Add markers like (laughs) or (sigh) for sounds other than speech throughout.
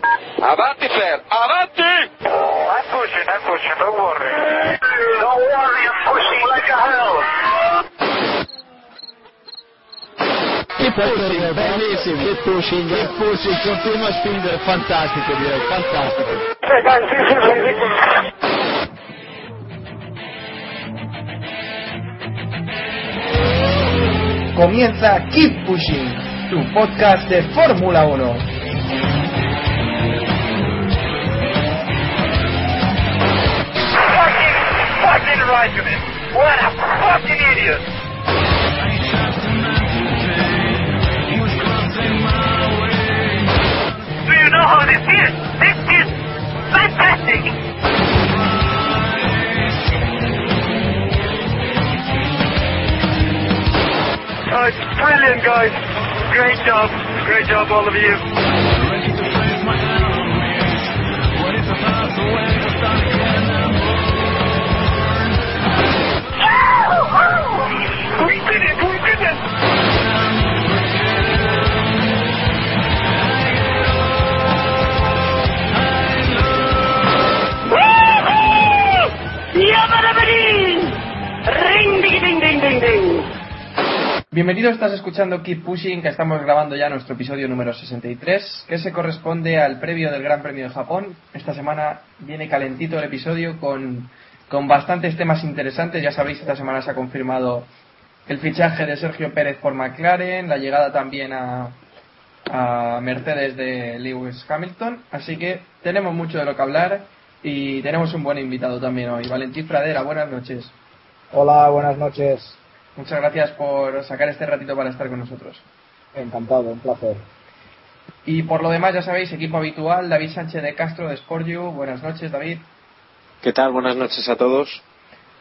Avanti, Fer, avanti! I'm pushing, I'm pushing, don't worry. Don't worry, I'm pushing like a hell. Che pushing, bellissimo, che pushing, che pushing, continua a spingere, fantastico direi, fantastico. Comienza Keep Pushing, tu podcast de Fórmula 1. Fucking What a fucking idiot. Do you know how this is? This is fantastic. Oh, it's brilliant, guys. Great job. Great job, all of you. Bienvenidos, estás escuchando Keep Pushing, que estamos grabando ya nuestro episodio número 63, que se corresponde al previo del Gran Premio de Japón. Esta semana viene calentito el episodio con, con bastantes temas interesantes. Ya sabéis, esta semana se ha confirmado el fichaje de Sergio Pérez por McLaren, la llegada también a, a Mercedes de Lewis Hamilton. Así que tenemos mucho de lo que hablar y tenemos un buen invitado también hoy. Valentín Pradera, buenas noches. Hola, buenas noches. Muchas gracias por sacar este ratito para estar con nosotros. Encantado, un placer. Y por lo demás, ya sabéis, equipo habitual, David Sánchez de Castro de Sportju. Buenas noches, David. ¿Qué tal? Buenas noches a todos.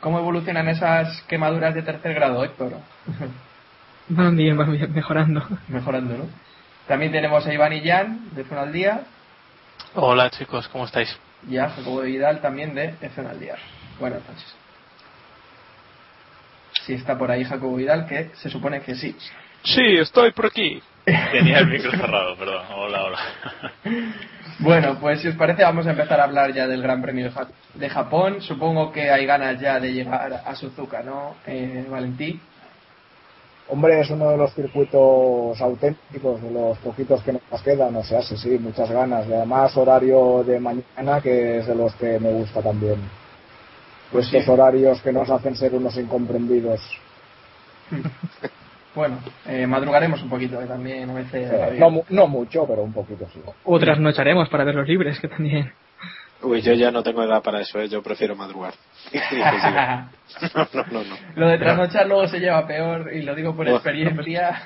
¿Cómo evolucionan esas quemaduras de tercer grado, Héctor? (laughs) Van bien, van bien, mejorando. Mejorando, ¿no? También tenemos a Iván y Jan de F1 al Día Hola chicos, ¿cómo estáis? y a Jacobo Vidal también de F1 al Día. Buenas noches. Si está por ahí Jacobo Vidal, que se supone que sí. Sí, estoy por aquí. Tenía el micro cerrado, perdón. Hola, hola. (laughs) Bueno, pues si os parece vamos a empezar a hablar ya del Gran Premio de, Ja- de Japón. Supongo que hay ganas ya de llegar a Suzuka, ¿no, eh, Valentín? Hombre, es uno de los circuitos auténticos, de los poquitos que nos quedan, o sea, sí, sí, muchas ganas. Y además horario de mañana, que es de los que me gusta también. Pues Estos sí. horarios que nos hacen ser unos incomprendidos. (laughs) Bueno, eh, madrugaremos un poquito eh, también a veces. Eh, no, mu- no mucho, pero un poquito sí. Otras haremos para ver los libres, que también. Uy, yo ya no tengo edad para eso, ¿eh? yo prefiero madrugar. (laughs) (laughs) no, no, no, no. Lo de trasnochar luego se lleva peor y lo digo por experiencia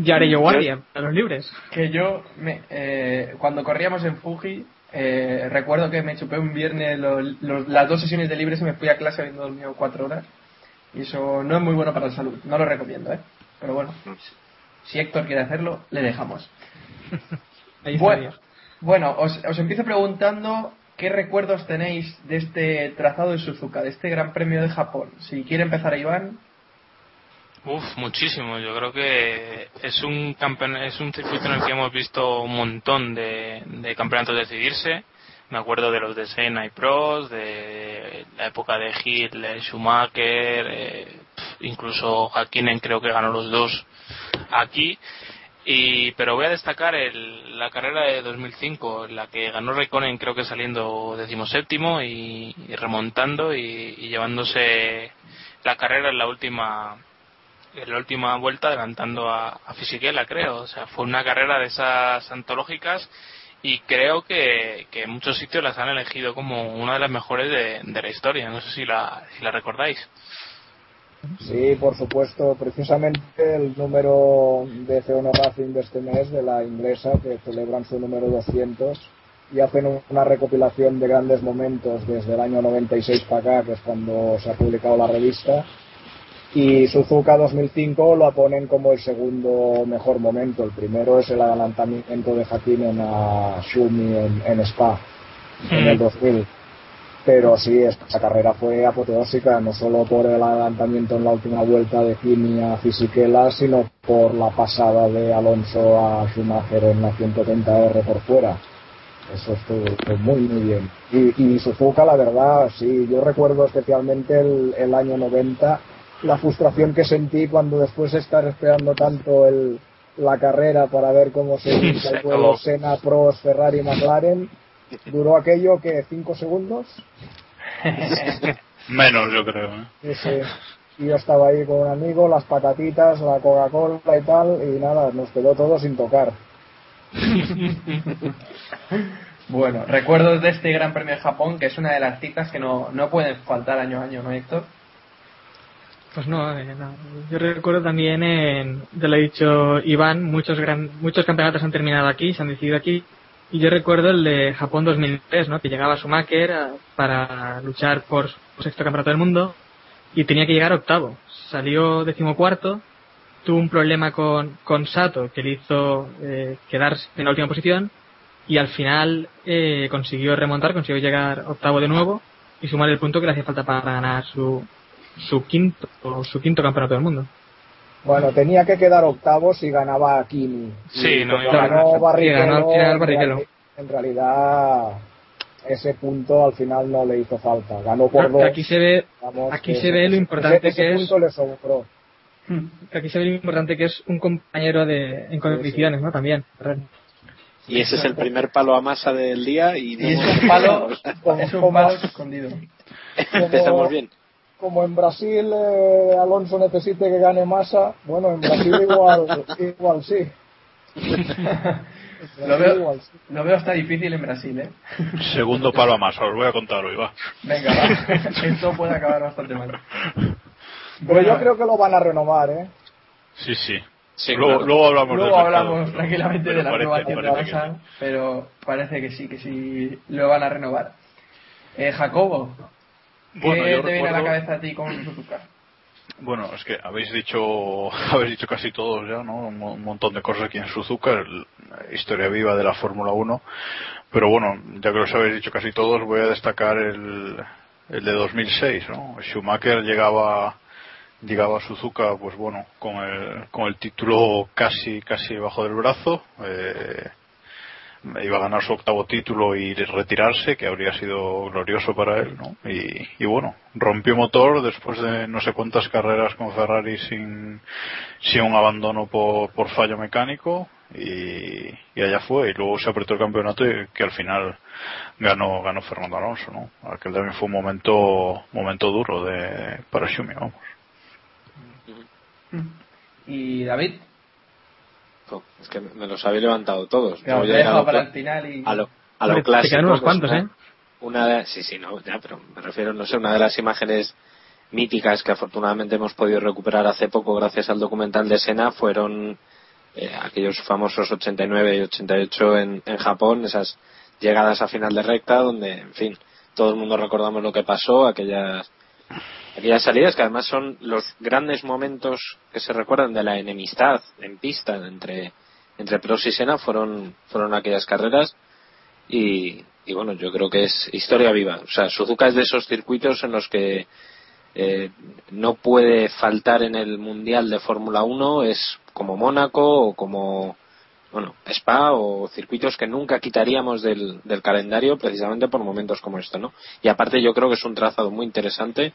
Ya haré yo guardia para los libres. que yo me, eh, cuando corríamos en Fuji eh, recuerdo que me chupé un viernes lo- los- las dos sesiones de libres y me fui a clase habiendo dormido cuatro horas y eso no es muy bueno para la salud, no lo recomiendo, ¿eh? Pero bueno, si Héctor quiere hacerlo, le dejamos. (laughs) Ahí Bueno, bueno os, os empiezo preguntando qué recuerdos tenéis de este trazado de Suzuka, de este Gran Premio de Japón. Si quiere empezar Iván, Uf, muchísimo. Yo creo que es un campeon- es un circuito en el que hemos visto un montón de, de campeonatos decidirse. Me acuerdo de los de Senna y Pros, de la época de Hill, de Schumacher, eh, incluso Hakkinen creo que ganó los dos aquí. Y, pero voy a destacar el- la carrera de 2005, en la que ganó Raikkonen creo que saliendo decimoséptimo y, y remontando y, llevándose la carrera en la última en la última vuelta adelantando a, a creo. O sea fue una carrera de esas antológicas y creo que, que en muchos sitios las han elegido como una de las mejores de, de la historia. No sé si la, si la recordáis Sí, por supuesto, precisamente el número de F1 Racing de este mes, de la inglesa, que celebran su número 200, y hacen una recopilación de grandes momentos desde el año 96 para acá, que es cuando se ha publicado la revista. Y Suzuka 2005 lo ponen como el segundo mejor momento. El primero es el adelantamiento de Hakkinen a Shumi en, en Spa en el 2000. Pero sí, esta carrera fue apoteósica, no solo por el adelantamiento en la última vuelta de Kimi a Fisichella, sino por la pasada de Alonso a Schumacher en la 130R por fuera. Eso estuvo, estuvo muy, muy bien. Y, y Suzuka, la verdad, sí, yo recuerdo especialmente el, el año 90, la frustración que sentí cuando después de estar esperando tanto el, la carrera para ver cómo se el (laughs) Se acabó. Senna, Prost, Ferrari, McLaren, duró aquello que cinco segundos. (laughs) Menos, yo creo. ¿eh? Y, sí, y yo estaba ahí con un amigo, las patatitas, la Coca-Cola y tal, y nada, nos quedó todo sin tocar. (laughs) Bueno, recuerdos de este Gran Premio de Japón, que es una de las citas que no, no pueden faltar año a año, ¿no, Héctor? Pues no, eh, no. yo recuerdo también, en, ya lo ha dicho Iván, muchos gran, muchos campeonatos han terminado aquí, se han decidido aquí, y yo recuerdo el de Japón 2003, ¿no? que llegaba Schumacher a- para luchar por su sexto campeonato del mundo y tenía que llegar octavo. Salió decimocuarto, tuvo un problema con, con Sato que le hizo eh, quedarse en la última posición y al final eh, consiguió remontar, consiguió llegar octavo de nuevo y sumar el punto que le hacía falta para ganar su, su quinto su quinto campeonato del mundo. Bueno, tenía que quedar octavo si ganaba a Kimi. Sí, Y no, ganó ganar. Barrichello, en Barrichello. reali- En realidad, ese punto al final no le hizo falta. Ganó por Claro, dos. aquí se ve aquí que se ve lo importante ese que es punto le sobró. aquí se ve lo importante que es un compañero de en condiciones, ¿no? También. Y ese es el primer palo a masa del día y, no Y es un palo, es un palo escondido. Empezamos bien. Como en Brasil eh, Alonso necesite que gane masa, bueno, en Brasil igual, (laughs) igual sí. (laughs) Lo veo, lo veo hasta difícil en Brasil, ¿eh? Segundo palo a más, os voy a contar hoy, va. Venga, va. (laughs) Esto puede acabar bastante mal. Pero yo creo que lo van a renovar, ¿eh? Sí, sí. Sí, luego, claro. luego hablamos Luego del hablamos mercado, tranquilamente de la que Massa, pero parece que sí, que sí lo van a renovar. Eh, Jacobo, ¿qué Bueno, yo te viene a la cabeza a ti con Suzuka? (clears throat) Bueno, es que habéis dicho, (laughs) habéis dicho casi todos ya, ¿no? Un, mo- un montón de cosas aquí en Suzuka, el- historia viva de la Fórmula 1. Pero bueno, ya que los habéis dicho casi todos, voy a destacar el, el de 2006, ¿no? Schumacher llegaba, llegaba a Suzuka, pues bueno, con el, con el título casi, casi bajo del brazo. Eh, iba a ganar su octavo título y retirarse, que habría sido glorioso para él, ¿no? Y, y bueno, rompió motor después de no sé cuántas carreras con Ferrari sin, sin un abandono por, por fallo mecánico y, y allá fue. Y luego se apretó el campeonato y que al final ganó, ganó Fernando Alonso, ¿no? Aquel también fue un momento, momento duro de, para Schumi, vamos. ¿Y David? Es que me los habéis levantado todos. Claro, he dejado para el final y... a lo, a lo te clásico. quedan unos que es cuantos, una- ¿eh? Una de, sí, sí, no, ya, pero me refiero, no sé, una de las imágenes míticas que afortunadamente hemos podido recuperar hace poco gracias al documental de Sena fueron eh, aquellos famosos 89 y 88 en, en Japón, esas llegadas a final de recta donde, en fin, todo el mundo recordamos lo que pasó, aquellas aquellas salidas que además son los grandes momentos que se recuerdan de la enemistad en pista entre entre Prost y Senna fueron fueron aquellas carreras. Y, bueno yo creo que es historia viva. O sea Suzuka es de esos circuitos en los que eh, no puede faltar en el mundial de Fórmula 1 es como Mónaco o como bueno Spa o circuitos que nunca quitaríamos del, del calendario precisamente por momentos como este no y aparte yo creo que es un trazado muy interesante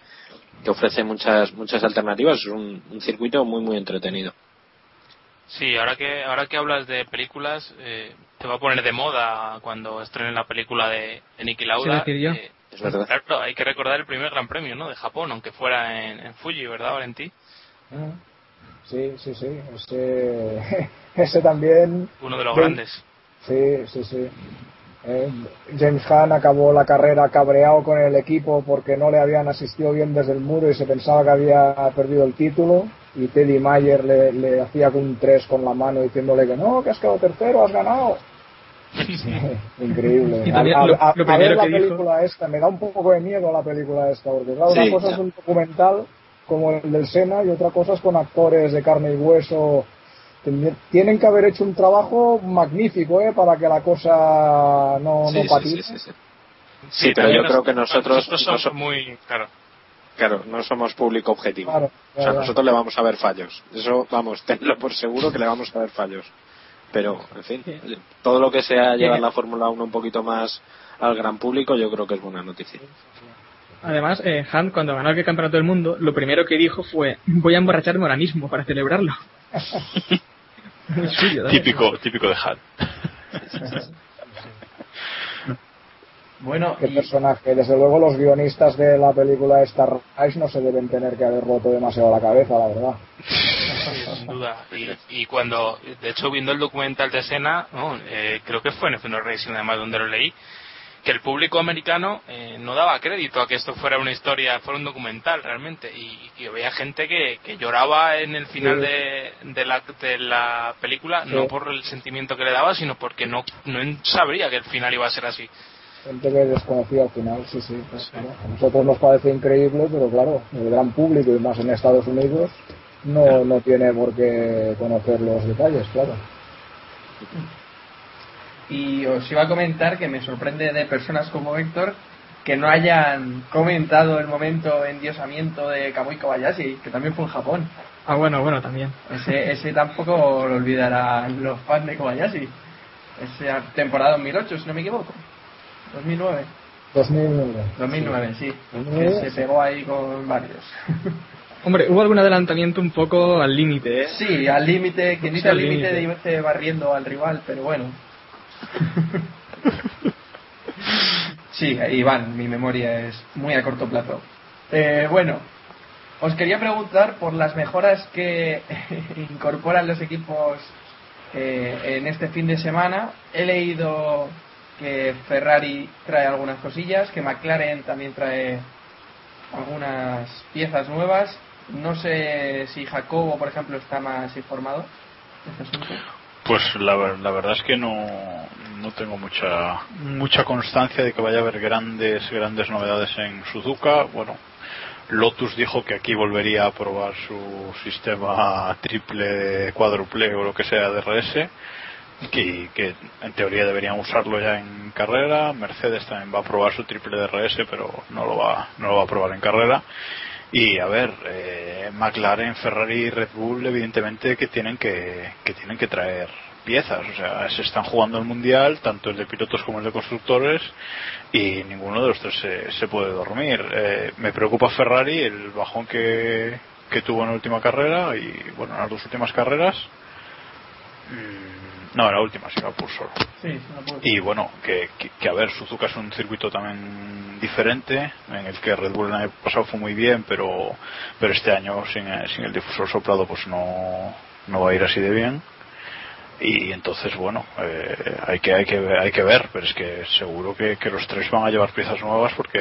que ofrece muchas muchas alternativas es un, un circuito muy muy entretenido Sí, ahora que ahora que hablas de películas, eh, te va a poner de moda cuando estrenen la película de, de Niki Lauda. Sí, yo. Eh, es verdad claro, hay que recordar el primer Gran Premio, ¿no? De Japón, aunque fuera en, en Fuji, ¿verdad, Valentí? Ah, Sí, sí, sí. Ese, (laughs) ese también. Uno de los grandes. Sí, sí, sí. Eh, James Hunt acabó la carrera cabreado con el equipo porque no le habían asistido bien desde el muro y se pensaba que había perdido el título. Y Teddy Mayer le, le hacía un 3 con la mano diciéndole que no, que has quedado tercero, has ganado. (laughs) increíble. A, ver la película esta, me da un poco de miedo la película esta, porque claro, Sí, una cosa es un documental como el del Sena y otra cosa es con actores de carne y hueso. Tienen que haber hecho un trabajo magnífico, ¿eh? Para que la cosa no, Sí, no sí, patine. sí, sí, sí. Sí, pero yo creo que nosotros, nosotros somos muy. Claro. claro, no somos público objetivo. Claro, O sea, nosotros le vamos a ver fallos. Eso, vamos, (laughs) tenlo por seguro que le vamos a ver fallos. Pero, en fin, todo lo que sea llevar la Fórmula 1 un poquito más al gran público, yo creo que es buena noticia. Además, eh, Hunt, cuando ganó el campeonato del mundo, lo primero que dijo fue: Voy a emborracharme ahora mismo para celebrarlo. (laughs) Muy suyo. Típico, típico de Hunt. Bueno, Qué y- personaje. Desde luego los guionistas de la película Star Rise no se deben tener que haber roto demasiado la cabeza, la verdad. Sí, sin duda. Y, y cuando, de hecho, viendo el documental de escena, ¿no? Eh, creo que fue en F1 Racing, además, donde lo leí, que el público americano eh, no daba crédito a que esto fuera una historia, fuera un documental realmente. Y, y había gente que, que lloraba en el final Sí. de, de, la, de la película, Sí. no por el sentimiento que le daba, sino porque no, no sabría que el final iba a ser así. Gente que desconocía al final, sí, sí. pues, claro. A nosotros nos parece increíble, pero claro, el gran público y más en Estados Unidos no, no tiene por qué conocer los detalles, claro. Y os iba a comentar que me sorprende de personas como Héctor que no hayan comentado el momento endiosamiento de Kamui Kobayashi, que también fue en Japón. Ah, bueno, bueno, también. Ese, ese tampoco lo olvidarán los fans de Kobayashi. Esa temporada 2008, si no me equivoco. 2009. 2009. 2009, sí. 2009. Que se pegó ahí con varios. (laughs) Hombre, hubo algún adelantamiento un poco al límite, ¿eh? Sí, al límite, quien dice Sí, al límite de irse barriendo al rival, pero bueno. Sí, Iván, mi memoria es muy a corto plazo. Eh, bueno, os quería preguntar por las mejoras que (laughs) incorporan los equipos eh, en este fin de semana. He leído que Ferrari trae algunas cosillas, que McLaren también trae algunas piezas nuevas. No sé si Jacobo, por ejemplo, está más informado de este asunto. Pues la, ver- la verdad es que no, no tengo mucha mucha constancia de que vaya a haber grandes grandes novedades en Suzuka. Bueno, Lotus dijo que aquí volvería a probar su sistema triple, cuádruple o lo que sea de RS, que, que en teoría deberían usarlo ya en carrera. Mercedes también va a probar su triple de RS, pero no lo va, no lo va a probar en carrera. Y a ver, eh, McLaren, Ferrari y Red Bull, evidentemente que tienen que, que tienen que traer piezas. O sea, se están jugando el mundial, tanto el de pilotos como el de constructores, y ninguno de los tres se, se puede dormir. Eh, me preocupa Ferrari, el bajón que, que tuvo en la última carrera y, bueno, en las dos últimas carreras. Mm, no, la última, Singapur solo. Sí, Y bueno, que, que, que, a ver, Suzuka es un circuito también diferente, en el que Red Bull el año pasado fue muy bien, pero, pero este año sin, sin el difusor soplado pues no, no va a ir así de bien. Y entonces, bueno, eh, hay, que, hay, que, ver- hay que ver, pero es que seguro que, que los tres van a llevar piezas nuevas porque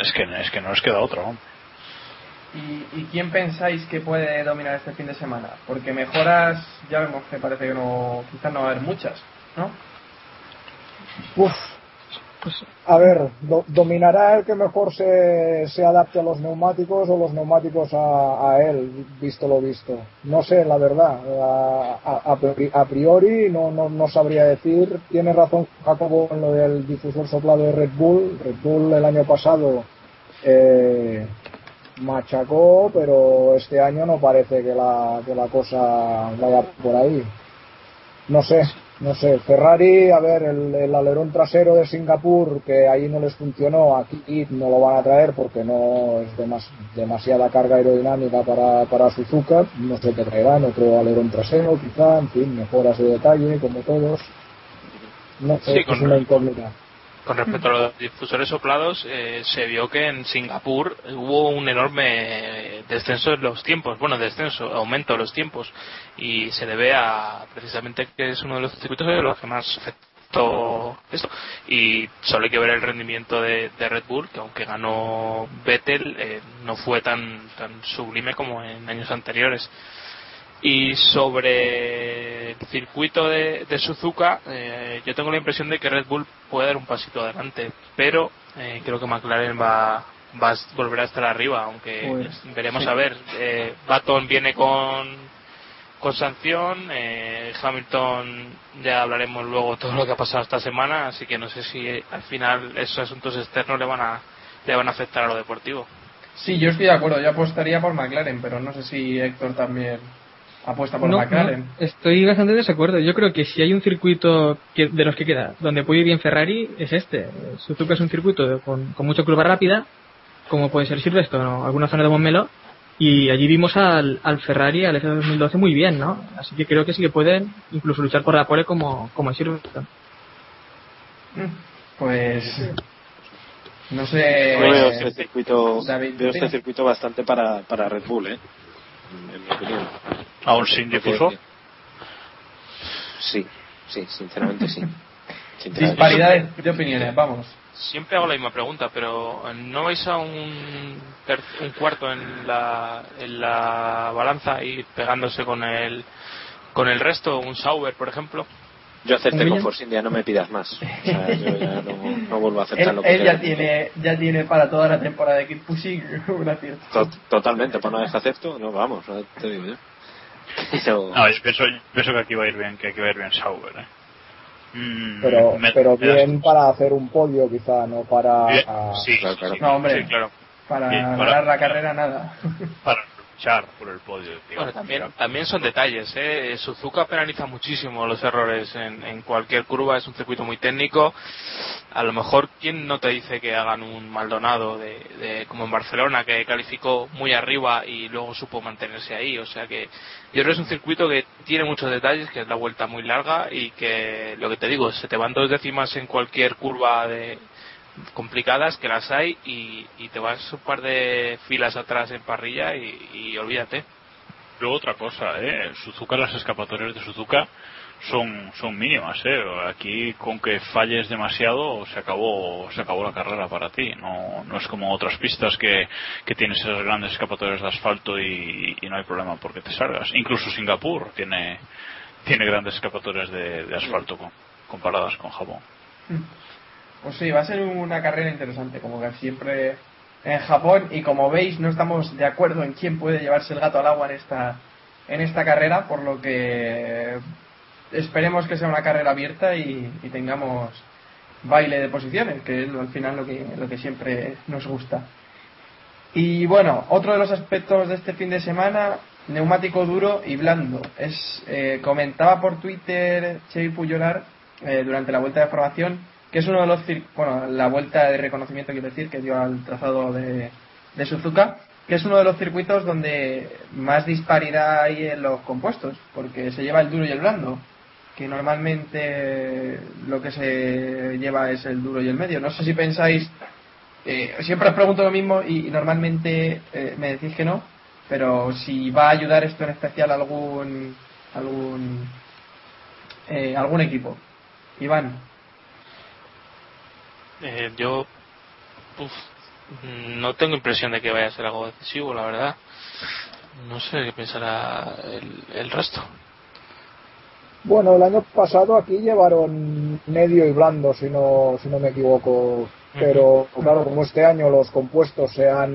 es que, es que no les queda otra. ¿no? ¿Y, ¿Y quién pensáis que puede dominar este fin de semana? Porque mejoras, ya vemos que parece que no, quizás no va a haber muchas, ¿no? Uf. A ver, do- ¿dominará el que mejor se, se adapte a los neumáticos o los neumáticos a, a él, visto lo visto? No sé, la verdad. A, a- a priori no, no, no sabría decir. Tiene razón Jacobo en lo del difusor soplado de Red Bull. Red Bull el año pasado eh, machacó, pero este año no parece que la, que la cosa vaya por ahí. No sé, no sé. Ferrari, a ver, el, el alerón trasero de Singapur, que ahí no les funcionó, aquí no lo van a traer porque no es demas- demasiada carga aerodinámica para, para Suzuka. No sé qué traerán, otro alerón trasero, quizá, en fin, mejoras de detalle, como todos. No sé, Sí, es una incógnita. Con respecto a los difusores soplados, eh, se vio que en Singapur hubo un enorme descenso en los tiempos, bueno, descenso, aumento de los tiempos, y se debe a precisamente que es uno de los circuitos de los que más afectó esto. Y solo hay que ver el rendimiento de, de Red Bull, que aunque ganó Vettel, eh, no fue tan, tan sublime como en años anteriores. Y sobre el circuito de, de Suzuka, eh, yo tengo la impresión de que Red Bull puede dar un pasito adelante, pero eh, creo que McLaren va, va a volver a estar arriba, aunque Pues, veremos sí. a ver. Eh, Baton viene con, con sanción, eh, Hamilton ya hablaremos luego todo lo que ha pasado esta semana, así que no sé si eh, al final esos asuntos externos le van a, le van a afectar a lo deportivo. Sí, yo estoy de acuerdo, yo apostaría por McLaren, pero no sé si Héctor también apuesta por No, McLaren. no, estoy bastante de desacuerdo. Yo creo que si hay un circuito que- de los que queda donde puede ir bien Ferrari, es este. Suzuka es un circuito con, con mucha curva rápida, como puede ser Silverstone o alguna zona de Montmeló, y allí vimos al, al Ferrari, al F2012 muy bien, ¿no? Así que creo que sí que pueden incluso luchar por la pole como, como en Silverstone. Pues no sé. Yo veo este circuito, David, veo este circuito bastante para, para Red Bull, ¿eh? En, mi opinión. ¿Aún sin difusor? Sí, sí, sinceramente sí. (laughs) Sinceramente. Disparidad de, opiniones, vamos. Siempre hago la misma pregunta, pero ¿no vais a un, un cuarto en la, en la balanza y pegándose con el, con el resto? Un Sauber, por ejemplo. Yo acepté ¿Un con? Force India, no me pidas más. O sea, yo ya no, no (laughs) vuelvo a aceptar Él, lo que él ya tiene, ya tiene para toda la temporada de Keep Pushing (laughs) un acierto. To- Totalmente, por una vez que acepto, no vamos, no te digo yo. Pero- No, yo pienso, pienso que aquí va a ir bien, que aquí va a ir bien Sauber, ¿eh? Mm, Pero, me- pero me das- bien para hacer un podio, quizá, no para. Bien, sí, Claro, claro. sí, No, hombre. sí, claro. Para Bien, para- ganar la carrera, nada. Para por el podio. Bueno, también, también son detalles. ¿eh? Suzuka penaliza muchísimo los errores en, en cualquier curva. Es un circuito muy técnico. A lo mejor, ¿quién no te dice que hagan un Maldonado de, de- como en Barcelona, que calificó muy arriba y luego supo mantenerse ahí? O sea que yo creo que es un circuito que tiene muchos detalles, que es la vuelta muy larga y que, lo que te digo, se te van dos décimas en cualquier curva de complicadas que las hay y, y te vas un par de filas atrás en parrilla y, y olvídate. Luego otra cosa, ¿eh? Suzuka, las escapatorias de Suzuka son, son mínimas, ¿eh? Aquí con que falles demasiado se acabó, se acabó la carrera para ti. No, no es como otras pistas que, que tienes esas grandes escapatorias de asfalto y, y no hay problema porque te salgas. Incluso Singapur tiene, tiene grandes escapatorias de, de asfalto con- comparadas con Japón. Pues sí, va a ser una carrera interesante, como que siempre en Japón. Y como veis, no estamos de acuerdo en quién puede llevarse el gato al agua en esta, en esta carrera, por lo que esperemos que sea una carrera abierta y, tengamos baile de posiciones, que es al final lo que, lo que siempre nos gusta. Y bueno, otro de los aspectos de este fin de semana, neumático duro y blando. Es, eh, comentaba por Twitter Chevy Puyolar eh, durante la vuelta de formación que es uno de los bueno, la vuelta de reconocimiento quiero decir que dio al trazado de, de Suzuka, que es uno de los circuitos donde más disparidad hay en los compuestos, porque se lleva el duro y el blando, que normalmente lo que se lleva es el duro y el medio. No sé si pensáis eh, siempre os pregunto lo mismo y, y normalmente eh, me decís que no, pero si va a ayudar esto en especial a algún algún eh, algún equipo. Iván, Eh, yo uf, no tengo impresión de que vaya a ser algo decisivo, la verdad. No sé qué pensará el, el resto. Bueno, el año pasado aquí llevaron medio y blando, si no, si no me equivoco. Pero claro, como este año los compuestos se han,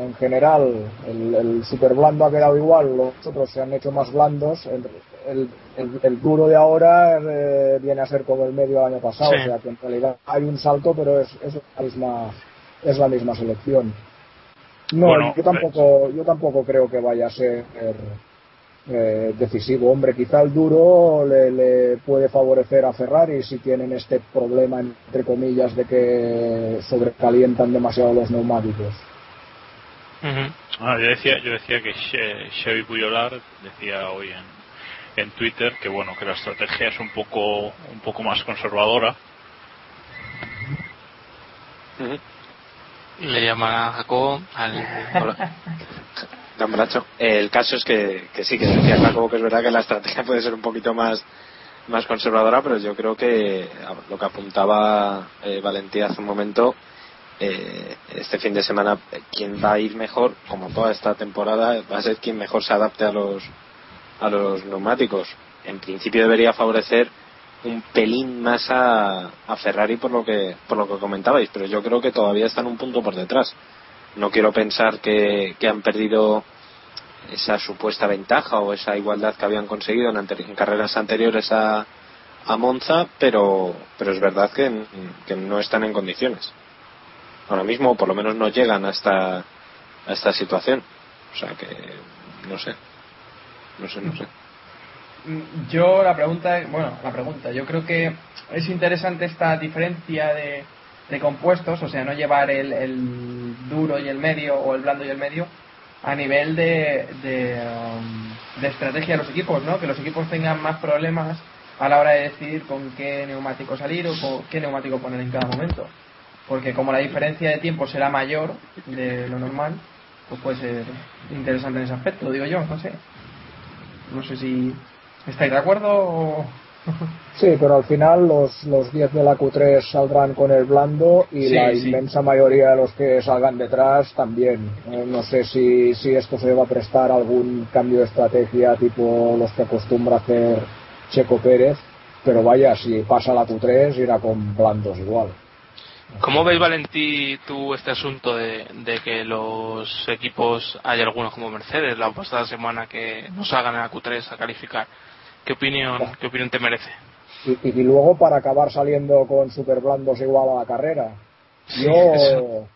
en general, el, el super blando ha quedado igual, los otros se han hecho más blandos. El, el, duro de ahora eh, viene a ser como el medio del año pasado, Sí. o sea que en realidad hay un salto, pero es, es la misma, es la misma selección. No, Bueno, yo tampoco, yo tampoco creo que vaya a ser eh, decisivo. Hombre, quizá el duro le, le puede favorecer a Ferrari si tienen este problema, entre comillas, de que sobrecalientan demasiado los neumáticos. Ah, yo decía, yo decía que Che- Chevy Puyolar decía hoy en, en Twitter que bueno que la estrategia es un poco un poco más conservadora. Le llaman a Jacobo al... Bracho. El caso es que, que sí, que decía Jacobo que es verdad que la estrategia puede ser un poquito más más conservadora, pero yo creo que lo que apuntaba eh, Valentía hace un momento, eh, este fin de semana eh, quien va a ir mejor, como toda esta temporada, va a ser quien mejor se adapte a los a los neumáticos. En principio debería favorecer un pelín más a, a Ferrari por lo que por lo que comentabais, pero yo creo que todavía están un punto por detrás. No quiero pensar que, que han perdido esa supuesta ventaja o esa igualdad que habían conseguido en, anteri- en carreras anteriores a, a Monza, pero, pero es verdad que, que no están en condiciones. Ahora mismo, por lo menos, no llegan a esta, a esta situación. O sea que, no sé. No sé, no sé. Mm, Yo la pregunta, bueno, la pregunta, yo creo que es interesante esta diferencia de, de compuestos, o sea, no llevar el, el duro y el medio o el blando y el medio a nivel de, um, de estrategia de los equipos, ¿no? Que los equipos tengan más problemas a la hora de decidir con qué neumático salir o con qué neumático poner en cada momento. Porque como la diferencia de tiempo será mayor de lo normal, pues puede ser interesante en ese aspecto, digo yo, no sé. No sé si estáis de acuerdo o... (laughs) Sí, pero al final los, los 10 de la Q3 saldrán con el blando y Sí, la sí. inmensa mayoría de los que salgan detrás también. Eh, no sé si, si esto se va a prestar algún cambio de estrategia tipo los que acostumbra hacer Checo Pérez, pero vaya, si pasa la Q3 irá con blandos igual. ¿Cómo ves, Valentí, tú este asunto de, de que los equipos, hay algunos como Mercedes, la pasada semana que no salgan en la Q3 a calificar? ¿Qué opinión, qué opinión te merece? Y, y luego para acabar saliendo con super blandos igual a la carrera. Sí, Yo, eso.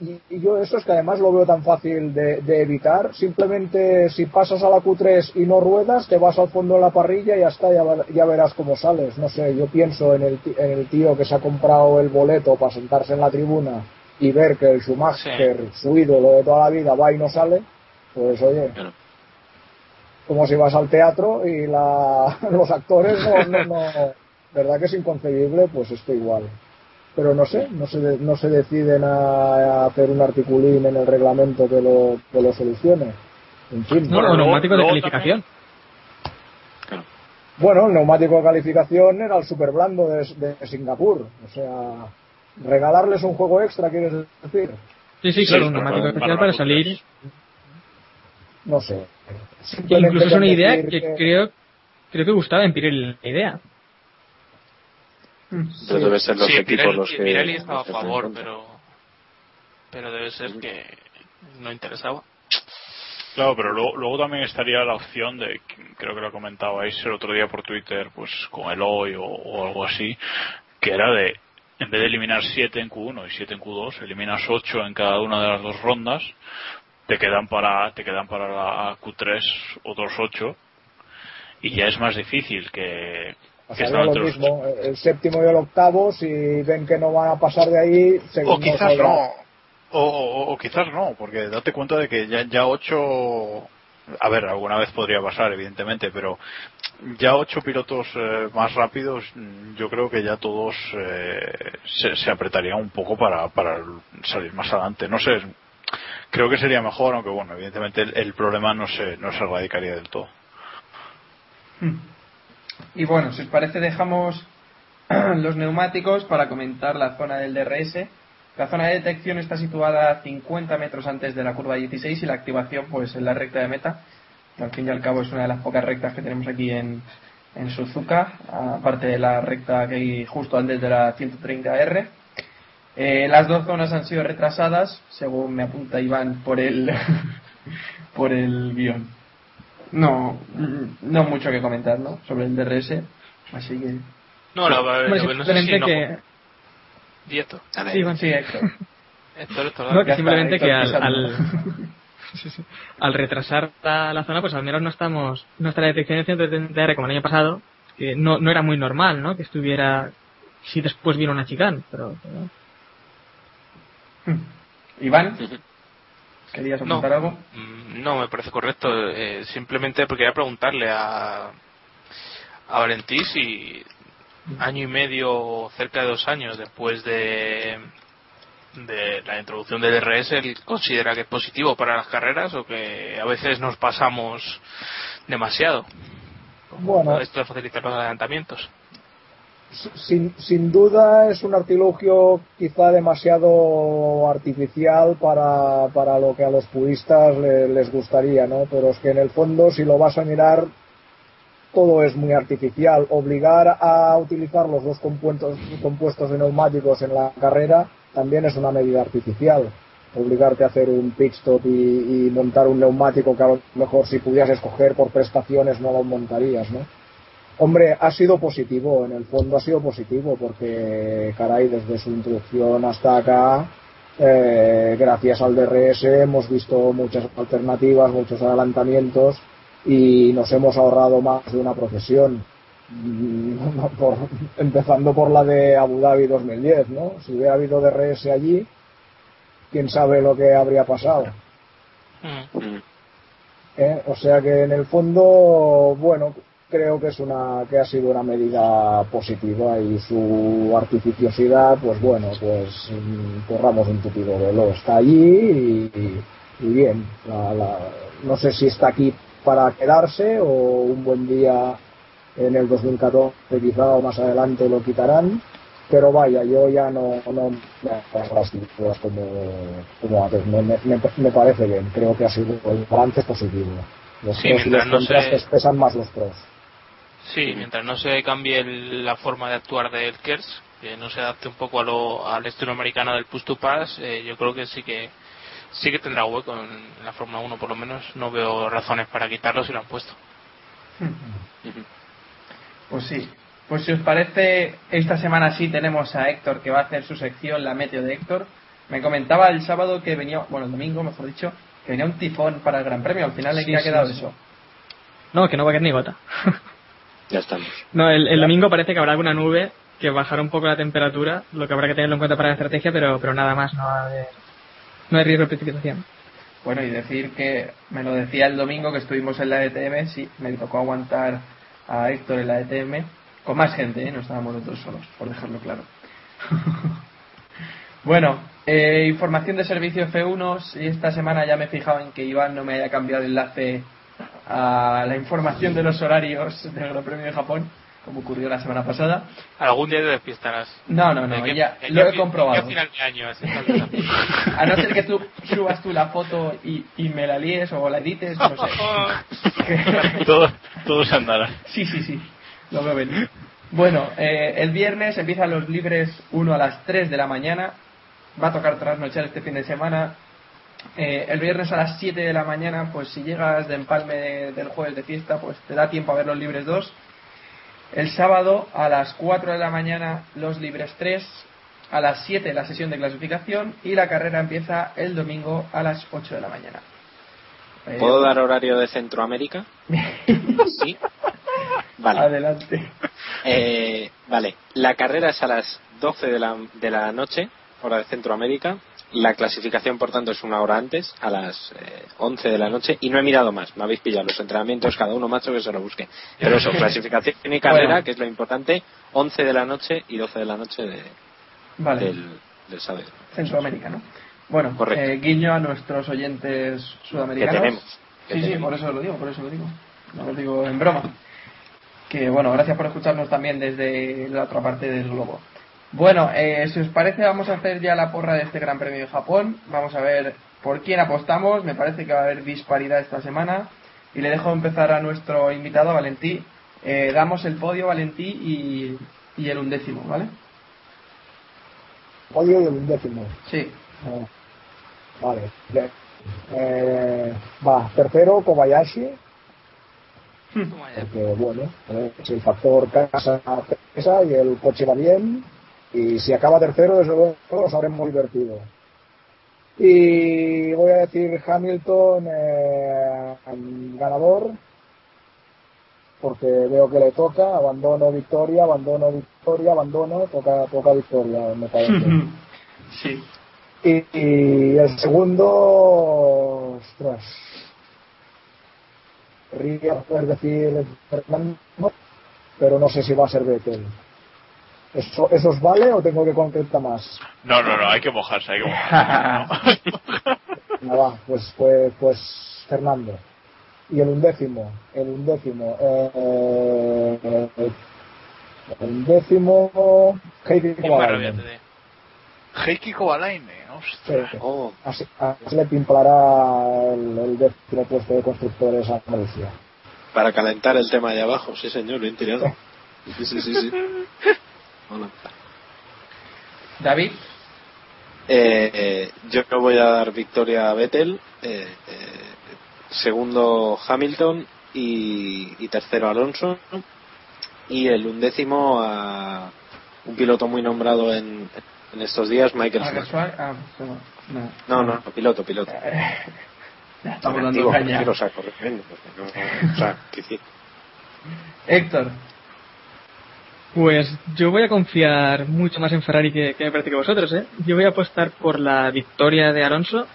Y, y- yo eso es que además lo veo tan fácil de, de evitar. Simplemente si pasas a la Q3 y no ruedas, te vas al fondo de la parrilla y ya está, ya, ya verás cómo sales. No sé, yo pienso en el, en el tío que se ha comprado el boleto para sentarse en la tribuna y ver que el Schumacher, su ídolo de toda la vida, va y no sale. Pues oye, como si vas al teatro y la, (laughs) los actores no, no, no, verdad que es inconcebible, pues esto igual. Pero no sé, no se, de- no se deciden a, a hacer un articulín en el reglamento que lo, que lo solucione. En fin. No, o neumáticos de calificación. Bueno, el neumático de calificación era el super blando de, de Singapur. O sea, regalarles un juego extra, ¿quieres decir? Sí, sí, claro, un neumático especial para salir. No sé. Incluso es una idea que creo creo que gustaba en Pirelli la idea. Pero debe ser los sí, equipos Pirelli, los que. Pirelli estaba a favor, pero, pero debe ser que no interesaba. Claro, pero luego, luego también estaría la opción de, creo que lo comentabais el otro día por Twitter, pues con el hoy o, o algo así, que era de, en vez de eliminar 7 en Q1 y 7 en Q2, eliminas 8 en cada una de las dos rondas, te quedan para, te quedan para la Q3 otros 8 y ya es más difícil que Pasaría lo mismo, el séptimo y el octavo, si ven que no van a pasar de ahí, O quizás saldrá. no. O, o- o quizás no, porque date cuenta de que ya, ya ocho. A ver, alguna vez podría pasar, evidentemente, pero ya ocho pilotos eh, más rápidos, mm, yo creo que ya todos eh, se, se apretarían un poco para, para salir más adelante. No sé, creo que sería mejor, aunque bueno, evidentemente el, el problema no se, no se erradicaría del todo. Y bueno, si os parece dejamos (clears throat) los neumáticos para comentar la zona del DRS. La zona de detección está situada a 50 metros antes de la curva 16 y la activación pues en la recta de meta. al fin y al cabo es una de las pocas rectas que tenemos aquí en, en Suzuka, aparte de la recta que hay justo antes de la 130R. Eh, las dos zonas han sido retrasadas, según me apunta Iván por el, (laughs) por el guion. No, no mucho que comentar, ¿no? Sobre el DRS, así que... No, lo que no sé si simplemente no- que Dieto. Sí, Iván. Sí, Héctor. Héctor, Héctor, No, que simplemente Héctor que al, al, (laughs) sí, sí. al retrasar la, la zona, pues al menos no estamos, nuestra detección de 130R como el año pasado, que no, no era muy normal, ¿no? Que estuviera, si después vino una chicane, pero, pero- Iván, (laughs) ¿querías No. apuntar algo? Mm, No, me parece correcto. eh, simplemente porque quería preguntarle a, a Valentí si año y medio o cerca de dos años después de, de la introducción del DRS, él considera que es positivo para las carreras o que a veces nos pasamos demasiado. Bueno, Esto de facilitar los adelantamientos. Sin, sin duda es un artilugio quizá demasiado artificial para, para lo que a los puristas le- les gustaría, ¿no? Pero es que en el fondo, si lo vas a mirar, todo es muy artificial. Obligar a utilizar los dos compuestos, compuestos de neumáticos en la carrera también es una medida artificial. Obligarte a hacer un pit stop y, y montar un neumático que a lo mejor si pudieras escoger por prestaciones no lo montarías, ¿no? Hombre, ha sido positivo, en el fondo ha sido positivo, porque, caray, desde su introducción hasta acá, eh, gracias al DRS hemos visto muchas alternativas, muchos adelantamientos y nos hemos ahorrado más de una procesión. Mm, (laughs) por- empezando por la de Abu Dhabi 2010, ¿no? Si hubiera habido DRS allí, quién sabe lo que habría pasado. Mm. ¿eh? O sea que en el fondo, bueno, creo que es una que ha sido una medida positiva y su artificiosidad, pues bueno, pues mm, corramos un tupido velo. Está allí y, bien. La- la- no sé si está aquí para quedarse o un buen día en el 2014 quizá o más adelante lo quitarán. Pero vaya, yo ya no, no las como, como antes. Me, me- me- parece bien. Creo que ha sido el balance positivo. Los Sí, pros y los no se- pesan más los pros. Sí, mientras no se cambie el- la forma de actuar del KERS, que no se adapte un poco a lo, al estilo americano del push to pass, eh, yo creo que sí que sí que tendrá hueco en la Fórmula 1, por lo menos no veo razones para quitarlo si lo han puesto. (laughs) Pues sí. Pues si os parece, esta semana sí tenemos a Héctor que va a hacer su sección, la meteo de Héctor. Me comentaba el sábado que venía, bueno, el domingo, mejor dicho, que venía un tifón para el Gran Premio. Al final, ¿en Sí, qué ha quedado sí. eso? No, que no va a caer ni gota. (laughs) Ya estamos. No, el, el domingo parece que habrá alguna nube que bajará un poco la temperatura, lo que habrá que tenerlo en cuenta para la estrategia, pero, pero nada más, no va a haber- no hay riesgo de precipitación. Bueno, y decir que me lo decía el domingo que estuvimos en la ETM, sí, me tocó aguantar a Héctor en la ETM, con más gente, ¿eh? no estábamos nosotros solos, por dejarlo claro. (laughs) bueno, eh, información de servicio F1, y esta semana ya me he fijado en que Iván no me haya cambiado el enlace a la información de los horarios del Gran Premio de Japón, como ocurrió la semana pasada. Algún día te despistarás. No, no, no, ya lo he comprobado. final de año, así. (laughs) A no ser que tú subas tú la foto y, y me la líes o la edites, no sé. (laughs) todo, todo se andará. Sí, sí, sí, lo veo venir. Bueno, eh, el viernes empiezan los libres 1 a las 3 de la mañana. Va a tocar trasnochar este fin de semana. Eh, el viernes a las 7 de la mañana, pues si llegas de empalme de- del jueves de fiesta, pues te da tiempo a ver los libres 2. El sábado a las 4 de la mañana los libres 3. A las 7 la sesión de clasificación y la carrera empieza el domingo a las 8 de la mañana. Eh, ¿Puedo dar horario de Centroamérica? (laughs) Sí. Vale. Adelante. Eh, vale, la carrera es a las 12 de la, de la noche, hora de Centroamérica. La clasificación, por tanto, es una hora antes, a las eh, 11 de la noche. Y no he mirado más, me habéis pillado los entrenamientos, cada uno macho que se lo busque. Pero eso, (laughs) clasificación y carrera, Bueno. que es lo importante, 11 de la noche y 12 de la noche de, Vale. del, del sábado. Centroamérica, ¿no? Bueno, eh, guiño a nuestros oyentes sudamericanos. Que tenemos, que sí, sí, por eso lo digo, por eso lo digo. No lo digo en broma. Que bueno, gracias por escucharnos también desde la otra parte del globo. Bueno, eh, si os parece, vamos a hacer ya la porra de este Gran Premio de Japón. Vamos a ver por quién apostamos. Me parece que va a haber disparidad esta semana. Y le dejo empezar a nuestro invitado, Valentí. Eh, damos el podio, Valentí, y, y el undécimo, ¿vale? Podio y el undécimo. Sí. Ah, vale. bien. Eh, va, tercero Kobayashi, porque bueno, eh, si el factor casa pesa y el coche va bien, y si acaba tercero, desde luego nos habremos divertido. Y voy a decir Hamilton eh, ganador, porque veo que le toca, abandono victoria, abandono victoria, abandono, toca, toca victoria, me parece. (laughs) sí. Y, y el segundo, ostras, querría poder decir Fernando, pero no sé si va a ser Vettel. ¿Eso, ¿Eso os vale o tengo que concretar más? No, no, no, hay que mojarse, hay que mojarse. (laughs) Va, pues, pues, pues Fernando. Y el undécimo, el undécimo, eh, eh, El décimo, Heikki Kovalainen. Heikki Kovalainen, ostras. Sí. Oh, Así, así le pimplará el, el décimo puesto de constructores a Mauricio. para calentar el tema de abajo, sí señor, bien tirado. Sí, sí, sí. sí. (laughs) Hola. David, Eh, yo voy a dar victoria a Vettel, eh, eh, segundo Hamilton y, y tercero Alonso y el undécimo a un piloto muy nombrado en, en estos días, Michael ah, Schumacher. ah, no, no. No, piloto, piloto. (laughs) Estamos dando caña. o sea. (laughs) Héctor, Pues yo voy a confiar mucho más en Ferrari que, que me parece que vosotros, ¿eh? Yo voy a apostar por la victoria de Alonso,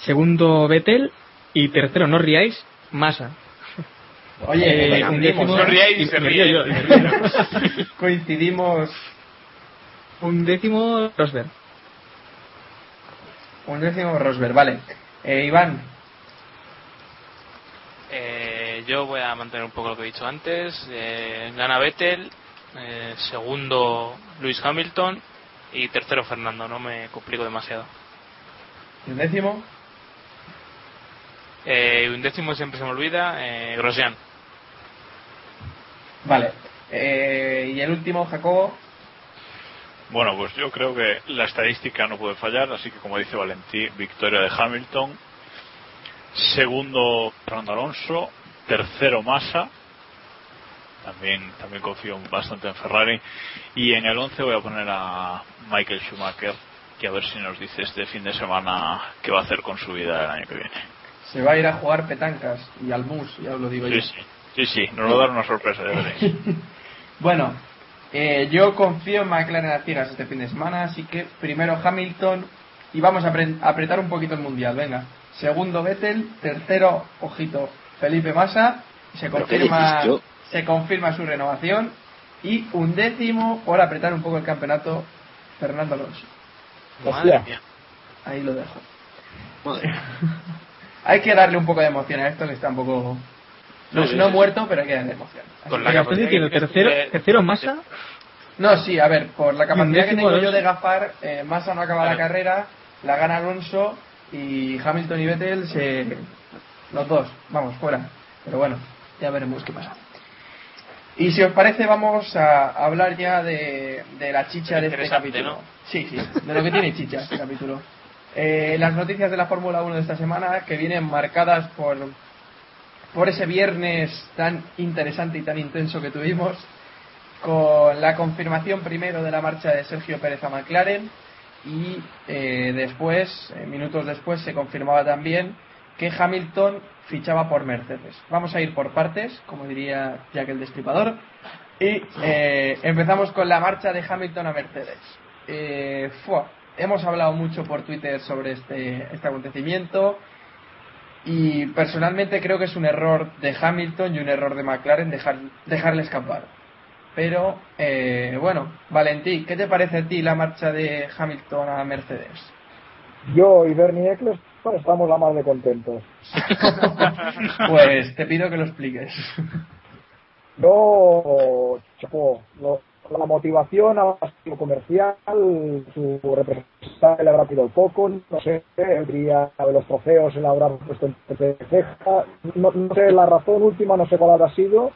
segundo Vettel y tercero, no riáis, Massa. oye, Eh, coincidimos, un décimo- No riáis y se ríe. yo. (laughs) coincidimos Un décimo Rosberg. un décimo Rosberg, vale. Eh, Iván, Eh, yo voy a mantener un poco lo que he dicho antes. Eh, gana Vettel, eh, segundo Luis Hamilton y tercero Fernando. No me complico demasiado. el décimo, Eh, un décimo siempre se me olvida, eh, Grosjean. vale. Eh, y el último, Jacobo, Bueno, pues yo creo que la estadística no puede fallar, así que como dice Valentí, victoria de Hamilton. Segundo, Fernando Alonso. Tercero, Massa. También, también confío bastante en Ferrari. Y en el 11 voy a poner a Michael Schumacher, que a ver si nos dice este fin de semana qué va a hacer con su vida el año que viene. se va a ir a jugar petancas y al mus, ya os lo digo Sí, yo. sí, sí, sí, nos va a dar una sorpresa, veréis. (laughs) Bueno, eh, yo confío en McLaren a ciegas este fin de semana, así que primero Hamilton y vamos a apre- apretar un poquito el mundial, venga. Segundo Vettel, tercero, ojito, Felipe Massa, se ¿Pero qué confirma, yo? Se confirma su renovación y un décimo por apretar un poco el campeonato, Fernando Alonso. Madre mía. Ahí lo dejo. Madre. (laughs) Hay que darle un poco de emoción a esto, que está un poco... No, no muerto, pero hay que darle emoción. Así Con que- la ¿Estás capacidad diciendo que tienes tercero, de- tercero Massa? No, sí, a ver, por la capacidad que tengo yo de gafar, eh, Massa no acaba la carrera, la gana Alonso y Hamilton y Vettel se... los dos, vamos, fuera. Pero bueno, ya veremos qué pasa. Y si os parece, vamos a hablar ya de, de la chicha de este capítulo. ¿no? Sí, sí, de lo que tiene chicha este capítulo. Eh, las noticias de la Fórmula 1 de esta semana que vienen marcadas por, por ese viernes tan interesante y tan intenso que tuvimos, con la confirmación primero de la marcha de Sergio Pérez a McLaren y eh, después, eh, minutos después, se confirmaba también que Hamilton fichaba por Mercedes. Vamos a ir por partes, como diría Jack el Destripador, y eh, empezamos con la marcha de Hamilton a Mercedes. Eh, hemos hablado mucho por Twitter sobre este, este acontecimiento y personalmente creo que es un error de Hamilton y un error de McLaren dejar, dejarle escapar. Pero, eh, bueno, Valentí, ¿qué te parece a ti la marcha de Hamilton a Mercedes? Yo y Bernie Eccleston estamos la más de contentos. (laughs) Pues te pido que lo expliques. Yo, chapó, lo- la motivación ha sido comercial, su representante le habrá pedido poco, no sé, el día de los trofeos se le habrá puesto en ceja, no, no sé la razón última, no sé cuál habrá sido,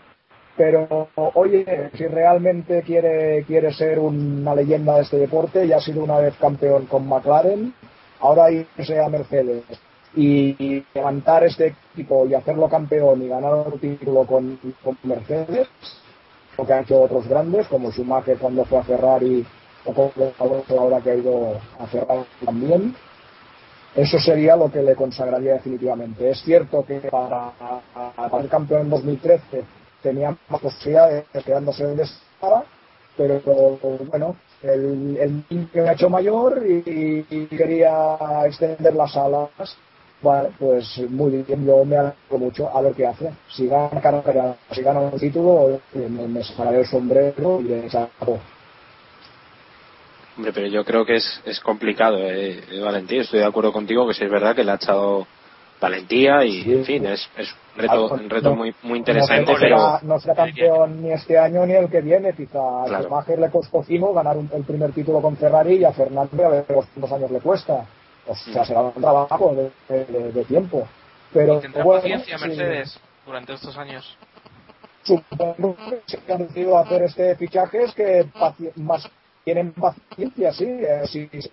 pero oye, si realmente quiere, quiere ser una leyenda de este deporte, ya ha sido una vez campeón con McLaren, ahora irse a Mercedes y, levantar este equipo y hacerlo campeón y ganar otro título con, con Mercedes, lo que han hecho otros grandes, como Schumacher cuando fue a Ferrari, o ahora que ha ido a Ferrari también. Eso sería lo que le consagraría definitivamente. Es cierto que para, para ser campeón en 2013 tenía más posibilidades quedándose donde estaba, pero bueno, el, el niño ha hecho mayor y, quería extender las alas. Pues muy bien, yo me alegro mucho a ver qué hace. Si gana carrera, si gana un título, me, me sacaré el sombrero y le saco. Hombre, pero yo creo que es, es complicado, eh, eh, Valentín. Estoy de acuerdo contigo que sí es verdad que le ha echado valentía y, en fin, es, es un reto, un reto muy, muy interesante, no pero... será, no será campeón ni este año ni el que viene, quizá Claro. a Schumacher le costó Cimo ganar un- el primer título con Ferrari y a Fernando a ver cuántos años le cuesta. O sea, será un trabajo de, de- de tiempo. Pero Tendrá bueno, paciencia sí, Mercedes durante estos años. supongo que se han decidido hacer este fichaje es que paci- más tienen paciencia, sí. eh, si, si han-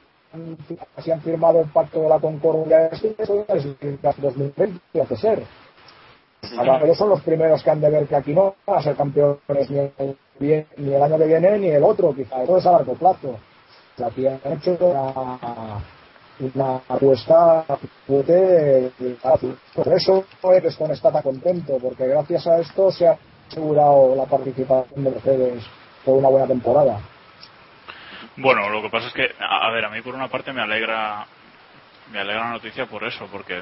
si han firmado el pacto de la Concordia, eso es el 2020, tiene que ser. Ahora, ellos son los primeros que han de ver que aquí no van a ser campeones ni el, ni el año que viene ni el otro, quizá. Todo es a largo plazo. Aquí han hecho una, una apuesta fuerte. Por eso Eccleston está tan contento, porque gracias a esto se ha asegurado la participación de Mercedes por una buena temporada. Bueno, lo que pasa es que, a ver, a mí por una parte me alegra, me alegra la noticia por eso, porque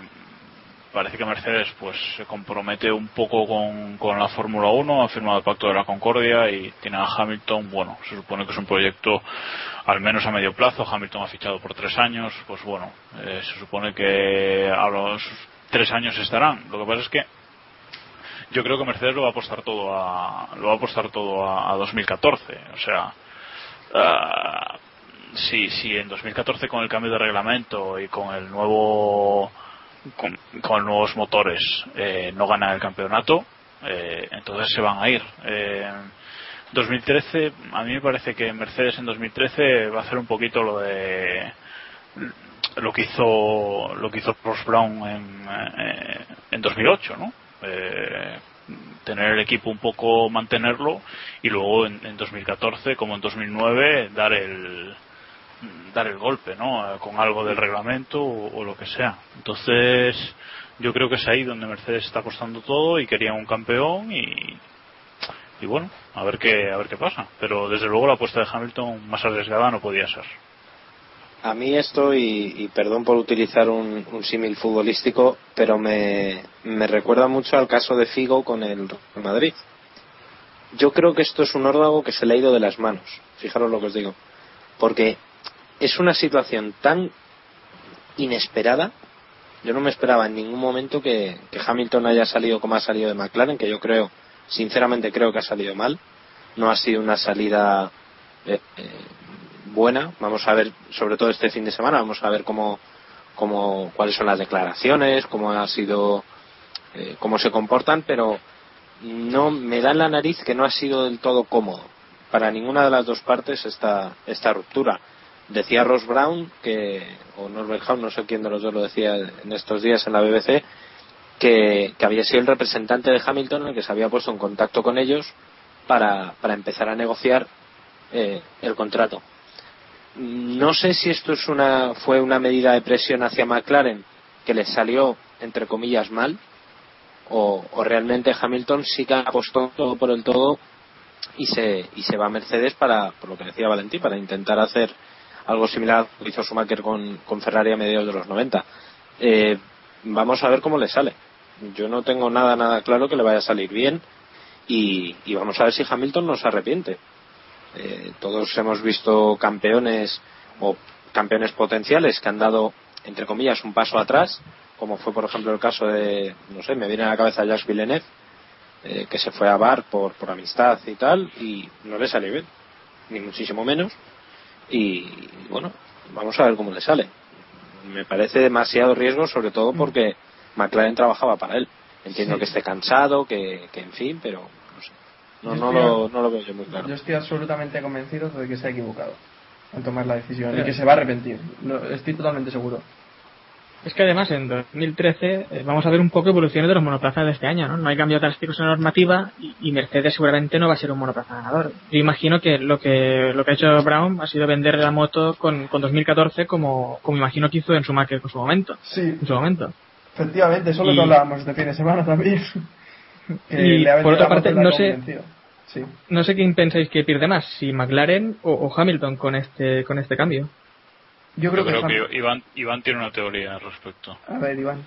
parece que Mercedes pues se compromete un poco con, con la Fórmula 1, ha firmado el Pacto de la Concordia y tiene a Hamilton, bueno, se supone que es un proyecto al menos a medio plazo, Hamilton ha fichado por tres años, pues bueno, eh, se supone que a los tres años estarán. Lo que pasa es que yo creo que Mercedes lo va a apostar todo a, lo va a apostar todo a, a 2014, o sea, Ah, sí, sí, en 2014 con el cambio de reglamento y con el nuevo con, con nuevos motores eh, no ganan el campeonato, eh, entonces se van a ir. Eh, 2013, a mí me parece que Mercedes en 2013 va a hacer un poquito lo de lo que hizo lo que hizo Ross Brown en, eh, en 2008, ¿no? Eh, tener el equipo un poco mantenerlo y luego en, en 2014 como en 2009 dar el dar el golpe no Eh, con algo del reglamento o, lo que sea. Entonces yo creo que es ahí donde Mercedes está apostando todo y quería un campeón y y bueno a ver qué a ver qué pasa. Pero desde luego la apuesta de Hamilton más arriesgada no podía ser A mí esto, y, y perdón por utilizar un, un símil futbolístico, pero me, me recuerda mucho al caso de Figo con el Madrid. Yo creo que esto es un órdago que se le ha ido de las manos, fijaros lo que os digo, porque es una situación tan inesperada, yo no me esperaba en ningún momento que, que Hamilton haya salido como ha salido de McLaren, que yo creo, sinceramente creo que ha salido mal, no ha sido una salida eh, eh, buena. Vamos a ver, sobre todo este fin de semana, vamos a ver cómo, cómo cuáles son las declaraciones, cómo ha sido, eh, cómo se comportan, pero no me da en la nariz que no ha sido del todo cómodo para ninguna de las dos partes esta esta ruptura. Decía Ross Brown que o Norbert Haun, no sé quién de los dos lo decía en estos días en la BBC que, que había sido el representante de Hamilton el que se había puesto en contacto con ellos para, para empezar a negociar eh, el contrato. No sé si esto es una, fue una medida de presión hacia McLaren que les salió, entre comillas, mal, o, realmente Hamilton sí que apostó todo por el todo y se, y se va a Mercedes para, por lo que decía Valentín, para intentar hacer algo similar a lo que hizo Schumacher con, con Ferrari a mediados de los 90. Eh, vamos a ver cómo le sale. Yo no tengo nada, nada claro que le vaya a salir bien y, y vamos a ver si Hamilton no se arrepiente. Eh, todos hemos visto campeones o campeones potenciales que han dado, entre comillas, un paso atrás, como fue, por ejemplo, el caso de, no sé, me viene a la cabeza Jacques Villeneuve, eh, que se fue a Bar por, por amistad y tal, y no le salió bien, ni muchísimo menos. Y bueno, vamos a ver cómo le sale. Me parece demasiado riesgo, sobre todo porque McLaren trabajaba para él. Entiendo Sí. que esté cansado, que, que en fin, pero no. No, estoy- lo, no lo veo yo muy claro. Yo estoy absolutamente convencido de que se ha equivocado al tomar la decisión y Pero- que se va a arrepentir. Lo- estoy totalmente seguro. Es que además en 2013 eh, vamos a ver un poco evoluciones de los monoplazas de este año, ¿no? No hay cambios drásticos en la normativa y, y Mercedes seguramente no va a ser un monoplaza ganador. Yo imagino que lo que lo que ha hecho Brown ha sido vender la moto con, con 2014 como, como imagino que hizo en su marca en su momento. Sí. En su momento. Efectivamente, eso es lo hablábamos este fin de semana también. Que Y por otra parte, no sé-. Sí. No sé quién pensáis que pierde más, si McLaren o, o Hamilton con este con este cambio. Yo creo, Yo creo que, que Iván, Iván tiene una teoría al respecto. A ver, Iván.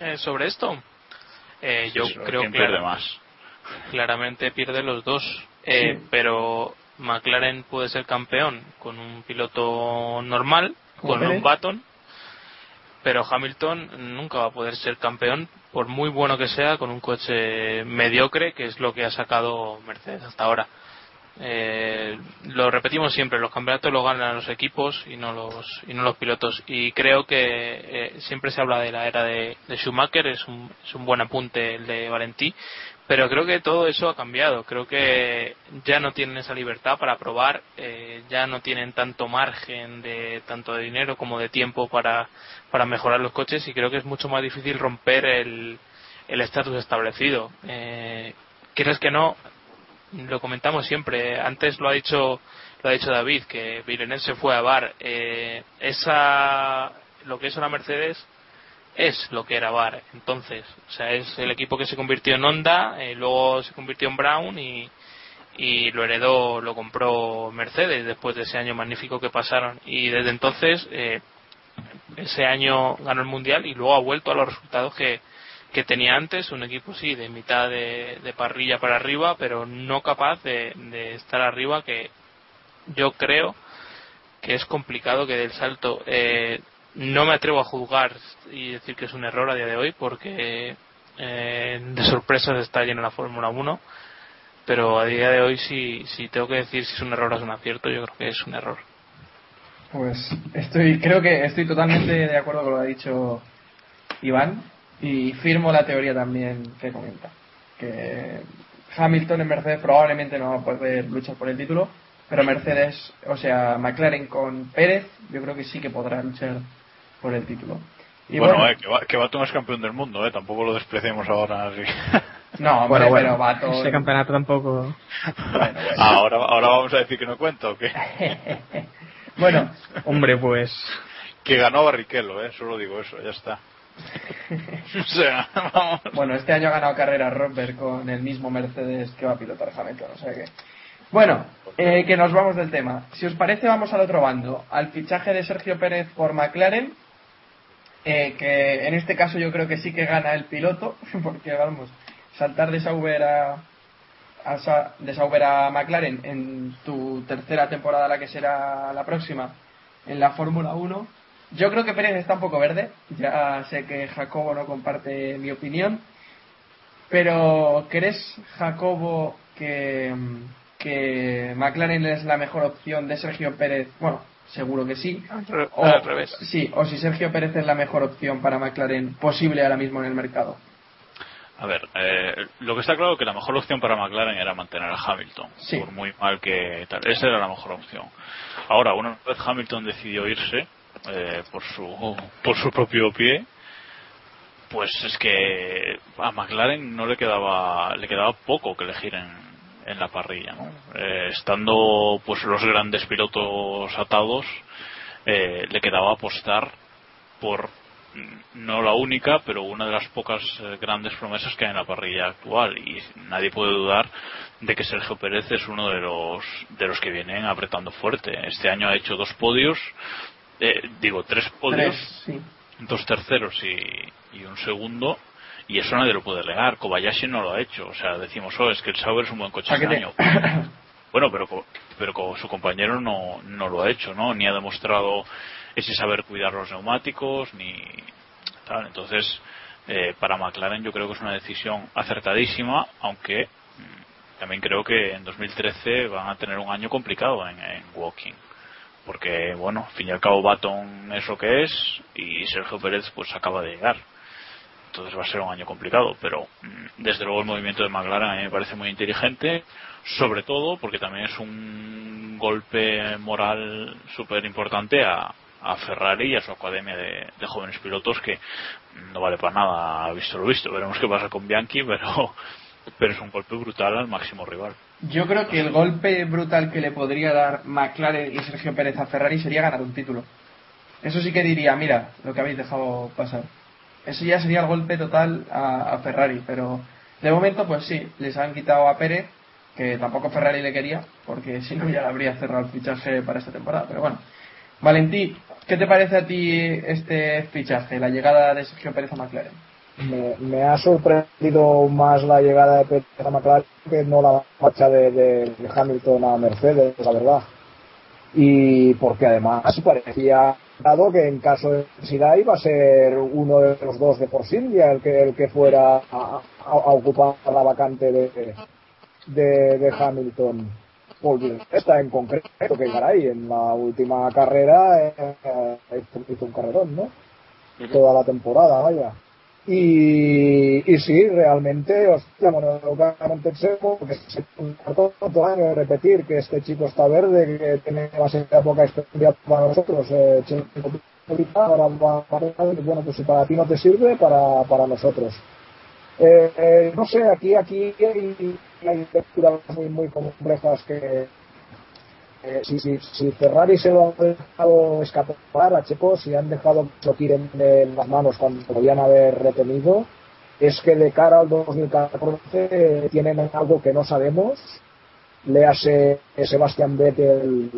Eh, sobre esto, eh, yo Sí, creo ¿quién que pierde más? claramente pierde los dos, Eh, Sí. pero McLaren puede ser campeón con un piloto normal, con Pérez. un Baton, pero Hamilton nunca va a poder ser campeón por muy bueno que sea con un coche mediocre que es lo que ha sacado Mercedes hasta ahora. Eh, lo repetimos siempre los campeonatos los ganan los equipos y no los y no los pilotos. Y creo que eh, siempre se habla de la era de, Schumacher es un, es un buen apunte el de Valentí pero creo que todo eso ha cambiado creo que ya no tienen esa libertad para probar eh, ya no tienen tanto margen de tanto de dinero como de tiempo para para mejorar los coches y creo que es mucho más difícil romper el el estatus establecido eh, quieres que no lo comentamos siempre. Antes lo ha dicho lo ha dicho David que Villeneuve se fue a Bar. Eh, esa lo que es una Mercedes es lo que era Bar. Entonces, o sea, es el equipo que se convirtió en Honda, eh, luego se convirtió en Brown y y lo heredó, lo compró Mercedes después de ese año magnífico que pasaron y desde entonces eh, ese año ganó el mundial y luego ha vuelto a los resultados que, que tenía antes, un equipo sí, de mitad de, parrilla para arriba, pero no capaz de, estar arriba, que yo creo que es complicado que del salto. Eh, no me atrevo a juzgar y decir que es un error a día de hoy, porque eh, de sorpresas está llena la Fórmula 1, pero a día de hoy si, si tengo que decir si es un error o es un acierto, yo creo que es un error. Pues estoy, creo que estoy totalmente de acuerdo con lo que ha dicho Iván. Y firmo la teoría también que comenta. Que Hamilton en Mercedes probablemente no va a poder luchar por el título, pero Mercedes, o sea, McLaren con Pérez, yo creo que sí que podrá luchar por el título. Y bueno, eh, que, va, que Baton es campeón del mundo, eh, tampoco lo despreciemos ahora. Así. (laughs) No, bueno, pero Baton... Ese campeonato tampoco. ahora, ahora vamos a decir que no cuento, ¿o qué? (laughs) bueno, hombre, pues. Que ganó Barrichello, eh, solo digo eso, ya está. (laughs) Bueno, este año ha ganado carrera Rosberg con el mismo Mercedes que va a pilotar Hamilton, o sea que. Bueno, eh, que nos vamos del tema. Si os parece, vamos al otro bando, al fichaje de Sergio Pérez por McLaren, eh, que en este caso yo creo que sí que gana el piloto, (laughs) porque vamos, saltar de Sauber a, a, de Sauber a McLaren en tu tercera temporada, la que será la próxima, en la Fórmula 1, yo creo que Pérez está un poco verde. Ya sé que Jacobo no comparte mi opinión. Pero ¿crees, Jacobo, que, que McLaren es la mejor opción de Sergio Pérez? Bueno, seguro que sí. O, al revés. Sí, o si Sergio Pérez es la mejor opción para McLaren posible ahora mismo en el mercado. A ver, eh, lo que está claro es que la mejor opción para McLaren era mantener a Hamilton, por muy mal que tal. Esa era la mejor opción. Ahora, una vez Hamilton decidió irse, eh, por su por su propio pie pues es que a McLaren no le quedaba le quedaba poco que elegir en, en la parrilla ¿no? Eh, estando pues los grandes pilotos atados eh, le quedaba apostar por no la única pero una de las pocas grandes promesas que hay en la parrilla actual. Y nadie puede dudar de que Sergio Pérez es uno de los de los que vienen apretando fuerte. Este año ha hecho dos podios eh, digo, tres podios, dos terceros y, un segundo, y eso nadie lo puede negar. Kobayashi no lo ha hecho. O sea, decimos, oh, es que el Sauber es un buen coche este año. (coughs) bueno, pero, pero con su compañero no, no lo ha hecho, ¿no? Ni ha demostrado ese saber cuidar los neumáticos, ni tal. Entonces, eh, para McLaren yo creo que es una decisión acertadísima, aunque mm, también creo que en 2013 van a tener un año complicado en, en Walking porque bueno, al fin y al cabo Baton es lo que es y Sergio Pérez pues acaba de llegar. Entonces va a ser un año complicado, pero mm, desde luego el movimiento de McLaren a mí me parece muy inteligente, sobre todo porque también es un golpe moral súper importante a, Ferrari y a su academia de, de, jóvenes pilotos que no vale para nada visto lo visto. Veremos qué pasa con Bianchi, pero, (laughs) pero es un golpe brutal al máximo rival. Yo creo que el golpe brutal que le podría dar McLaren y Sergio Pérez a Ferrari sería ganar un título. Eso sí que diría, mira, lo que habéis dejado pasar. Eso ya sería el golpe total a, Ferrari, pero de momento pues sí, les han quitado a Pérez, que tampoco Ferrari le quería, porque si no ya le habría cerrado el fichaje para esta temporada. Pero bueno, Valentí, ¿qué te parece a ti este fichaje, la llegada de Sergio Pérez a McLaren? me, ha sorprendido más la llegada de Pérez a McLaren que no la marcha de, Hamilton a Mercedes, la verdad. Y porque además parecía dado que en caso de necesidad iba a ser uno de los dos de Force India el que, el que fuera a, ocupar la vacante de, de, de Hamilton. Paul esta en concreto, que caray, en la última carrera eh, eh, hizo, hizo un carrerón, ¿no? Toda la temporada, vaya. Y, y sí, realmente, hostia, bueno, seco, porque se todo año de repetir que este chico está verde, que tiene demasiada poca experiencia para nosotros, eh, ahora va bueno, pues si para ti no te sirve, para, para nosotros. Eh, eh, no sé, aquí, aquí hay lecturas muy, muy complejas que, eh, si, si, si Ferrari se lo ha dejado escapar a Checo, si han dejado que tiren de las manos cuando podían haber retenido, es que de cara al 2014 eh, tienen algo que no sabemos, le hace Sebastián Vettel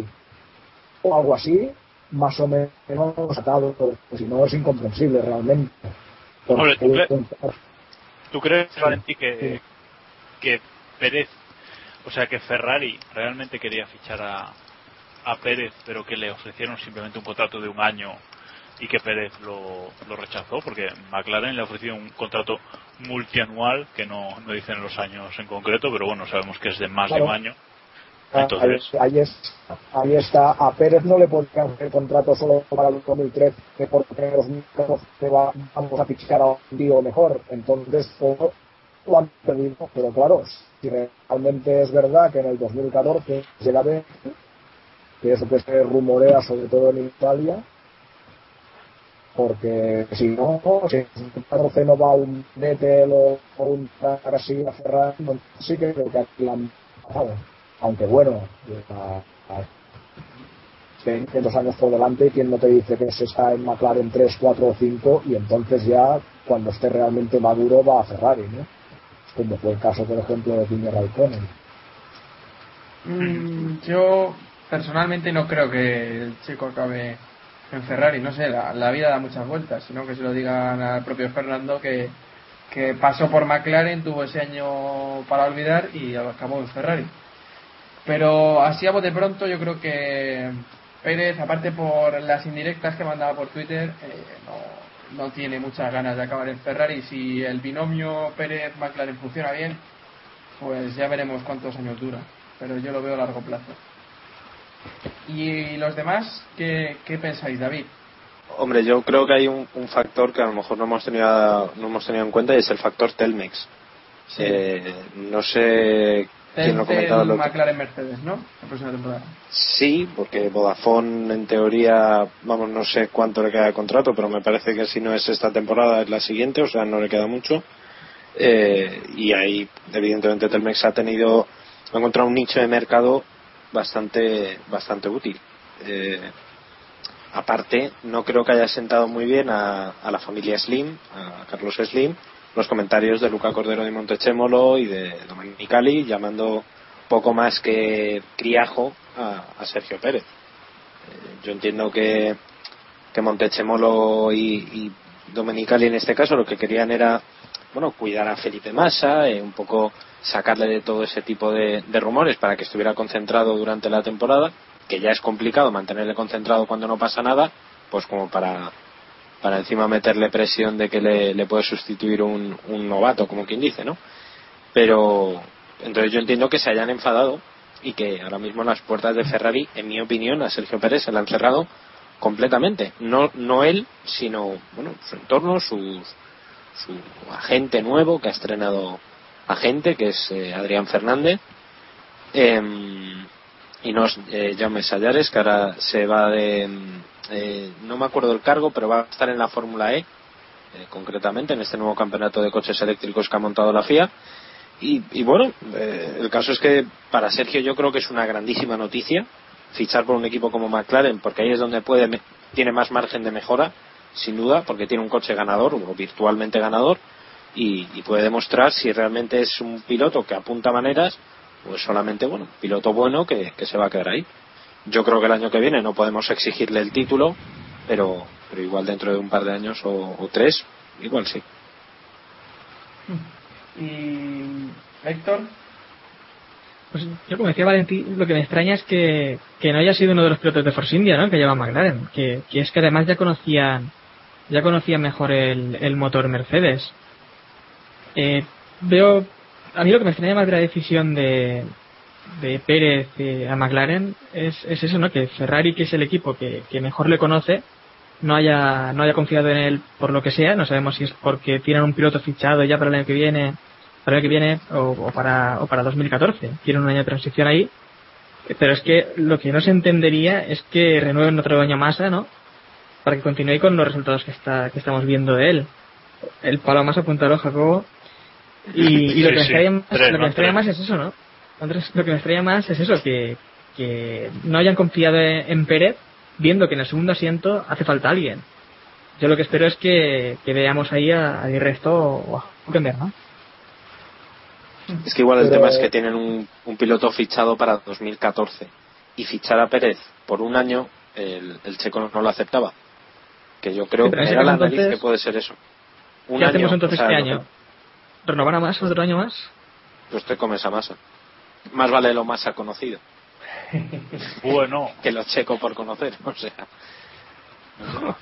o algo así, más o menos atado, si no es incomprensible realmente. Hombre, ¿tú, Porque- cre- tú crees, Valentí, que, que Pérez, o sea, que Ferrari realmente quería fichar a, a Pérez, pero que le ofrecieron simplemente un contrato de un año y que Pérez lo, lo rechazó? Porque McLaren le ofreció un contrato multianual, que no, no dicen los años en concreto, pero bueno, sabemos que es de más de un año. Ah, Entonces, ahí, ahí es- ahí está. A Pérez no le podían hacer contrato solo para el 2013 porque en 2014 va- vamos a fichar a un tío mejor. Entonces todo lo han perdido. Pero claro, si realmente es verdad que en el 2014 llega Vettel, que es lo que se rumorea sobre todo en Italia, porque si no, si en el 2014 no va un Vettel o un así a Ferrari, sí que creo que aquí la han pasado aunque bueno, 20 dos años por delante, ¿quién no te dice que se está en McLaren 3, 4 o 5 y entonces ya cuando esté realmente maduro va a Ferrari, ¿no? Como fue el caso, por ejemplo, de Kimi Raikkonen. Mm, yo personalmente no creo que el chico acabe en Ferrari, no sé, la, vida da muchas vueltas, sino que se lo digan al propio Fernando que, que pasó por McLaren, tuvo ese año para olvidar y acabó en Ferrari. Pero así a bote pronto yo creo que Pérez, aparte por las indirectas que mandaba por Twitter, eh, no, no tiene muchas ganas de acabar en Ferrari. Si el binomio Pérez-McLaren funciona bien, pues ya veremos cuántos años dura. Pero yo lo veo a largo plazo. ¿Y los demás qué, qué pensáis, David? Hombre, yo creo que hay un, un factor que a lo mejor no hemos tenido, no hemos tenido en cuenta y es el factor Telmex. Sí. Eh, no sé quién lo comentaba el McLaren Mercedes, ¿no? La próxima temporada. Sí, porque Vodafone en teoría, vamos, no sé cuánto le queda de contrato, pero me parece que si no es esta temporada es la siguiente, o sea, no le queda mucho. Eh, y ahí, evidentemente, Telmex ha tenido, ha encontrado un nicho de mercado bastante, bastante útil. Eh, aparte, no creo que haya sentado muy bien a, a la familia Slim, a Carlos Slim, los comentarios de Luca Cordero de Montechemolo y de Domenicali llamando poco más que criajo a, Sergio Pérez. Eh, yo entiendo que, que Montechemolo y, y Domenicali en este caso lo que querían era bueno cuidar a Felipe Massa, eh, un poco sacarle de todo ese tipo de rumores para que estuviera concentrado durante la temporada, que ya es complicado mantenerle concentrado cuando no pasa nada, pues como para para encima meterle presión de que le, puede sustituir un, un novato, como quien dice, ¿no? Pero entonces yo entiendo que se hayan enfadado y que ahora mismo las puertas de Ferrari, en mi opinión, a Sergio Pérez se le han cerrado completamente. No, no él, sino bueno, su entorno, su, su agente nuevo que ha estrenado agente, que es eh, Adrián Fernández. Em, y no es eh, Jaume Sallares, que ahora se va de. eh, no me acuerdo el cargo, pero va a estar en la Fórmula E, eh, concretamente en este nuevo campeonato de coches eléctricos que ha montado la FIA. Y, y bueno, eh, el caso es que para Sergio yo creo que es una grandísima noticia fichar por un equipo como McLaren, porque ahí es donde puede tiene más margen de mejora, sin duda, porque tiene un coche ganador o virtualmente ganador y puede demostrar si realmente es un piloto que apunta maneras o es solamente bueno, piloto bueno que, que se va a quedar ahí. Yo creo que el año que viene no podemos exigirle el título, pero, pero igual dentro de un par de años o, o tres, igual sí. ¿Y Héctor? Pues yo como decía Valentín, lo que me extraña es que, que no haya sido uno de los pilotos de Force India, ¿no? Que lleva McLaren. Que, que es que además ya conocían, ya conocían mejor el, el motor Mercedes. Eh, veo, a mí lo que me extraña más de la decisión de, de Pérez a McLaren es, es eso, ¿no? Que Ferrari, que es el equipo que, que mejor le conoce, no haya, no haya confiado en él por lo que sea. No sabemos si es porque tienen un piloto fichado ya para el año que viene, para el año que viene o, o para, o para 2014. Tienen un año de transición ahí. Pero es que lo que no se entendería es que renueven otro año más, ¿no? Para que continúe con los resultados que está, que estamos viendo de él. El palo más apuntado, Jacobo. Y, y lo que me sí. extraña más, Tres, lo que ¿no? me extraña Tres. más es eso, ¿no? Lo que me extraña más es eso, que, que no hayan confiado en Pérez, viendo que en el segundo asiento hace falta alguien. Yo lo que espero es que, que veamos ahí a, a Resto o a ¿no? Es que igual el Pero- tema es que tienen un, un piloto fichado para 2014 y fichar a Pérez por un año, el, el checo no lo aceptaba. Que yo creo que era la nariz que puede ser eso. Un ¿Qué año, hacemos entonces o sea, este año? ¿Renovar a más? ¿Otro año más? Pues te comes a masa. Más vale lo masa conocido. (laughs) Bueno. Que lo checo por conocer, o sea. (laughs)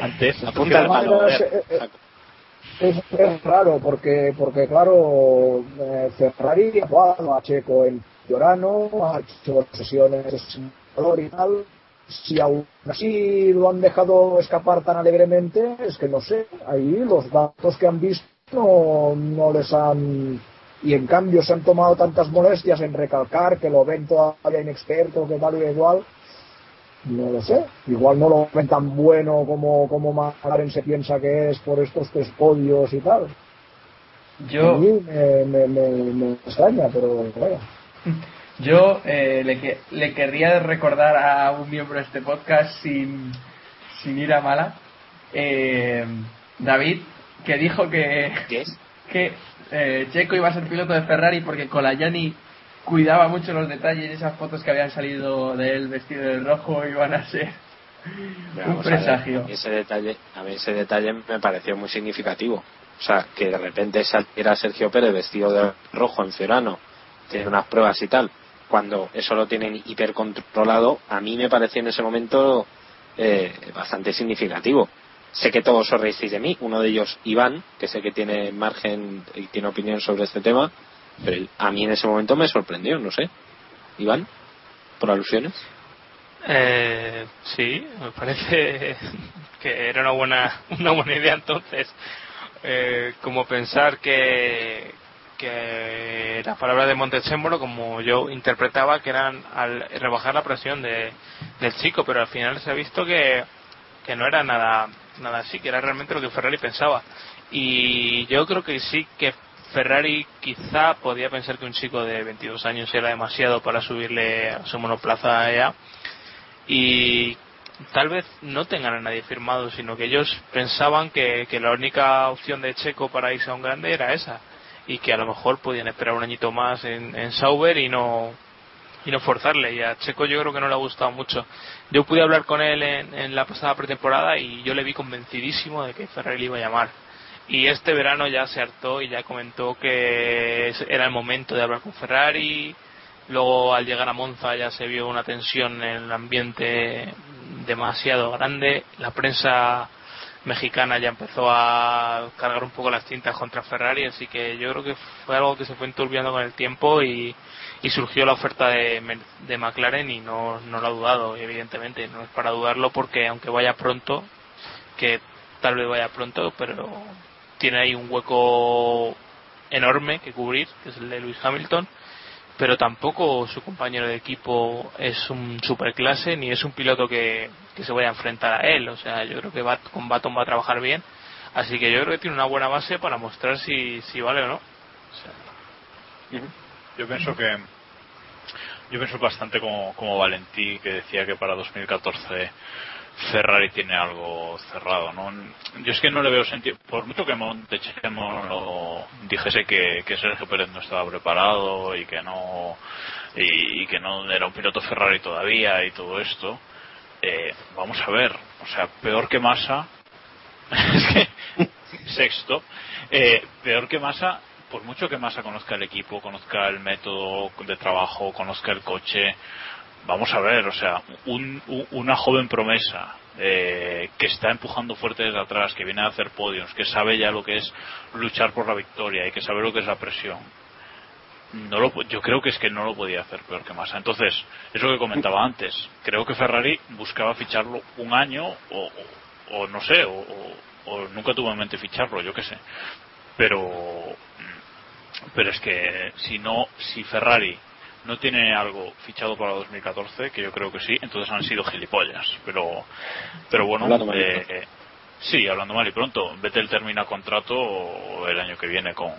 Antes, Apunta el palo. Es, es raro porque, porque claro, eh, Ferrari ha jugado a Checo en Llorano, ha hecho sesiones de simulador y tal. Si aún así lo han dejado escapar tan alegremente, es que no sé, ahí los datos que han visto no, no les han... Y en cambio se han tomado tantas molestias en recalcar que lo ven todavía inexperto, que tal y igual. No lo sé. Igual no lo ven tan bueno como, como McLaren se piensa que es por estos tres podios y tal. Yo- A mí me, me, me, me extraña, pero. (laughs) Yo eh, le, le querría recordar a un miembro de este podcast sin, sin ir a mala, eh, David, que dijo que, (laughs) que eh, Checo iba a ser piloto de Ferrari porque Colayani cuidaba mucho los detalles y esas fotos que habían salido de él vestido de rojo iban a ser un a ver, presagio. ese detalle, a mí ese detalle me pareció muy significativo. O sea, que de repente saliera Sergio Pérez vestido de rojo en Fiorano, tiene unas pruebas y tal, cuando eso lo tienen hipercontrolado, a mí me pareció en ese momento eh, bastante significativo. Sé que todos os reísteis de mí, uno de ellos Iván, que sé que tiene margen y tiene opinión sobre este tema, pero a mí en ese momento me sorprendió, no sé. Iván, por alusiones. Eh, sí, me parece (laughs) que era una buena, una buena idea entonces. Eh, como pensar que, que las palabras de Montezemolo, como yo interpretaba, que eran al rebajar la presión de, del chico, pero al final se ha visto que, que no era nada, nada así, que era realmente lo que Ferrari pensaba. Y yo creo que sí que Ferrari quizá podía pensar que un chico de 22 años era demasiado para subirle a su monoplaza a EA y tal vez no tengan a nadie firmado, sino que ellos pensaban que, que la única opción de Checo para irse a un grande era esa y que a lo mejor podían esperar un añito más en, en Sauber y no y no forzarle. Y a Checo yo creo que no le ha gustado mucho. Yo pude hablar con él en, en la pasada pretemporada y yo le vi convencidísimo de que Ferrari le iba a llamar. Y este verano ya se hartó y ya comentó que era el momento de hablar con Ferrari. Luego al llegar a Monza ya se vio una tensión en el ambiente demasiado grande. La prensa mexicana ya empezó a cargar un poco las tintas contra Ferrari, así que yo creo que fue algo que se fue enturbiando con el tiempo y, y surgió la oferta de, de McLaren y no, no lo ha dudado, evidentemente. No es para dudarlo porque aunque vaya pronto, que tal vez vaya pronto, pero tiene ahí un hueco enorme que cubrir, que es el de Lewis Hamilton pero tampoco su compañero de equipo es un superclase ni es un piloto que, que se vaya a enfrentar a él. O sea, yo creo que Bat- con Baton va a trabajar bien. Así que yo creo que tiene una buena base para mostrar si, si vale o no. Yo pienso que yo pienso bastante como, como Valentí que decía que para 2014 Ferrari tiene algo cerrado, ¿no? Yo es que no le veo sentido, por mucho que Montechemo dijese que, Sergio Pérez no estaba preparado y que no y que no era un piloto Ferrari todavía y todo esto, eh, vamos a ver, o sea, peor que Massa, (laughs) sexto, eh, peor que Massa por mucho que Massa conozca el equipo, conozca el método de trabajo, conozca el coche, vamos a ver, o sea, un, una joven promesa eh, que está empujando fuerte desde atrás, que viene a hacer podios, que sabe ya lo que es luchar por la victoria y que sabe lo que es la presión. No lo, yo creo que es que no lo podía hacer peor que Massa. Entonces, eso que comentaba antes, creo que Ferrari buscaba ficharlo un año o, o, no sé, o, o, nunca tuvo en mente ficharlo, yo qué sé. Pero, pero es que si no, si Ferrari no tiene algo fichado para 2014, que yo creo que sí, entonces han sido gilipollas. Pero, pero bueno, eh, sí, hablando mal y pronto, Vettel termina contrato el año que viene con,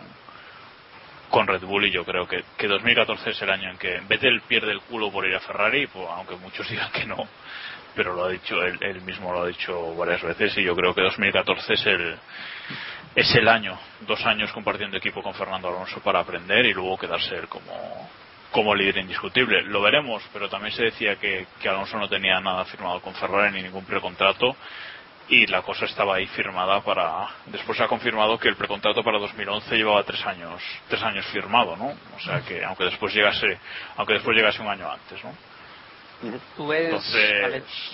con Red Bull y yo creo que, que 2014 es el año en que Vettel pierde el culo por ir a Ferrari, pues, aunque muchos (laughs) digan que no, pero lo ha dicho él, él, mismo lo ha dicho varias veces y yo creo que 2014 es el es el año, dos años compartiendo equipo con Fernando Alonso para aprender y luego quedarse él como como líder indiscutible. Lo veremos, pero también se decía que, que Alonso no tenía nada firmado con Ferrari ni ningún precontrato y la cosa estaba ahí firmada para después se ha confirmado que el precontrato para 2011 llevaba tres años tres años firmado no o sea que aunque después llegase aunque después llegase un año antes no tú ves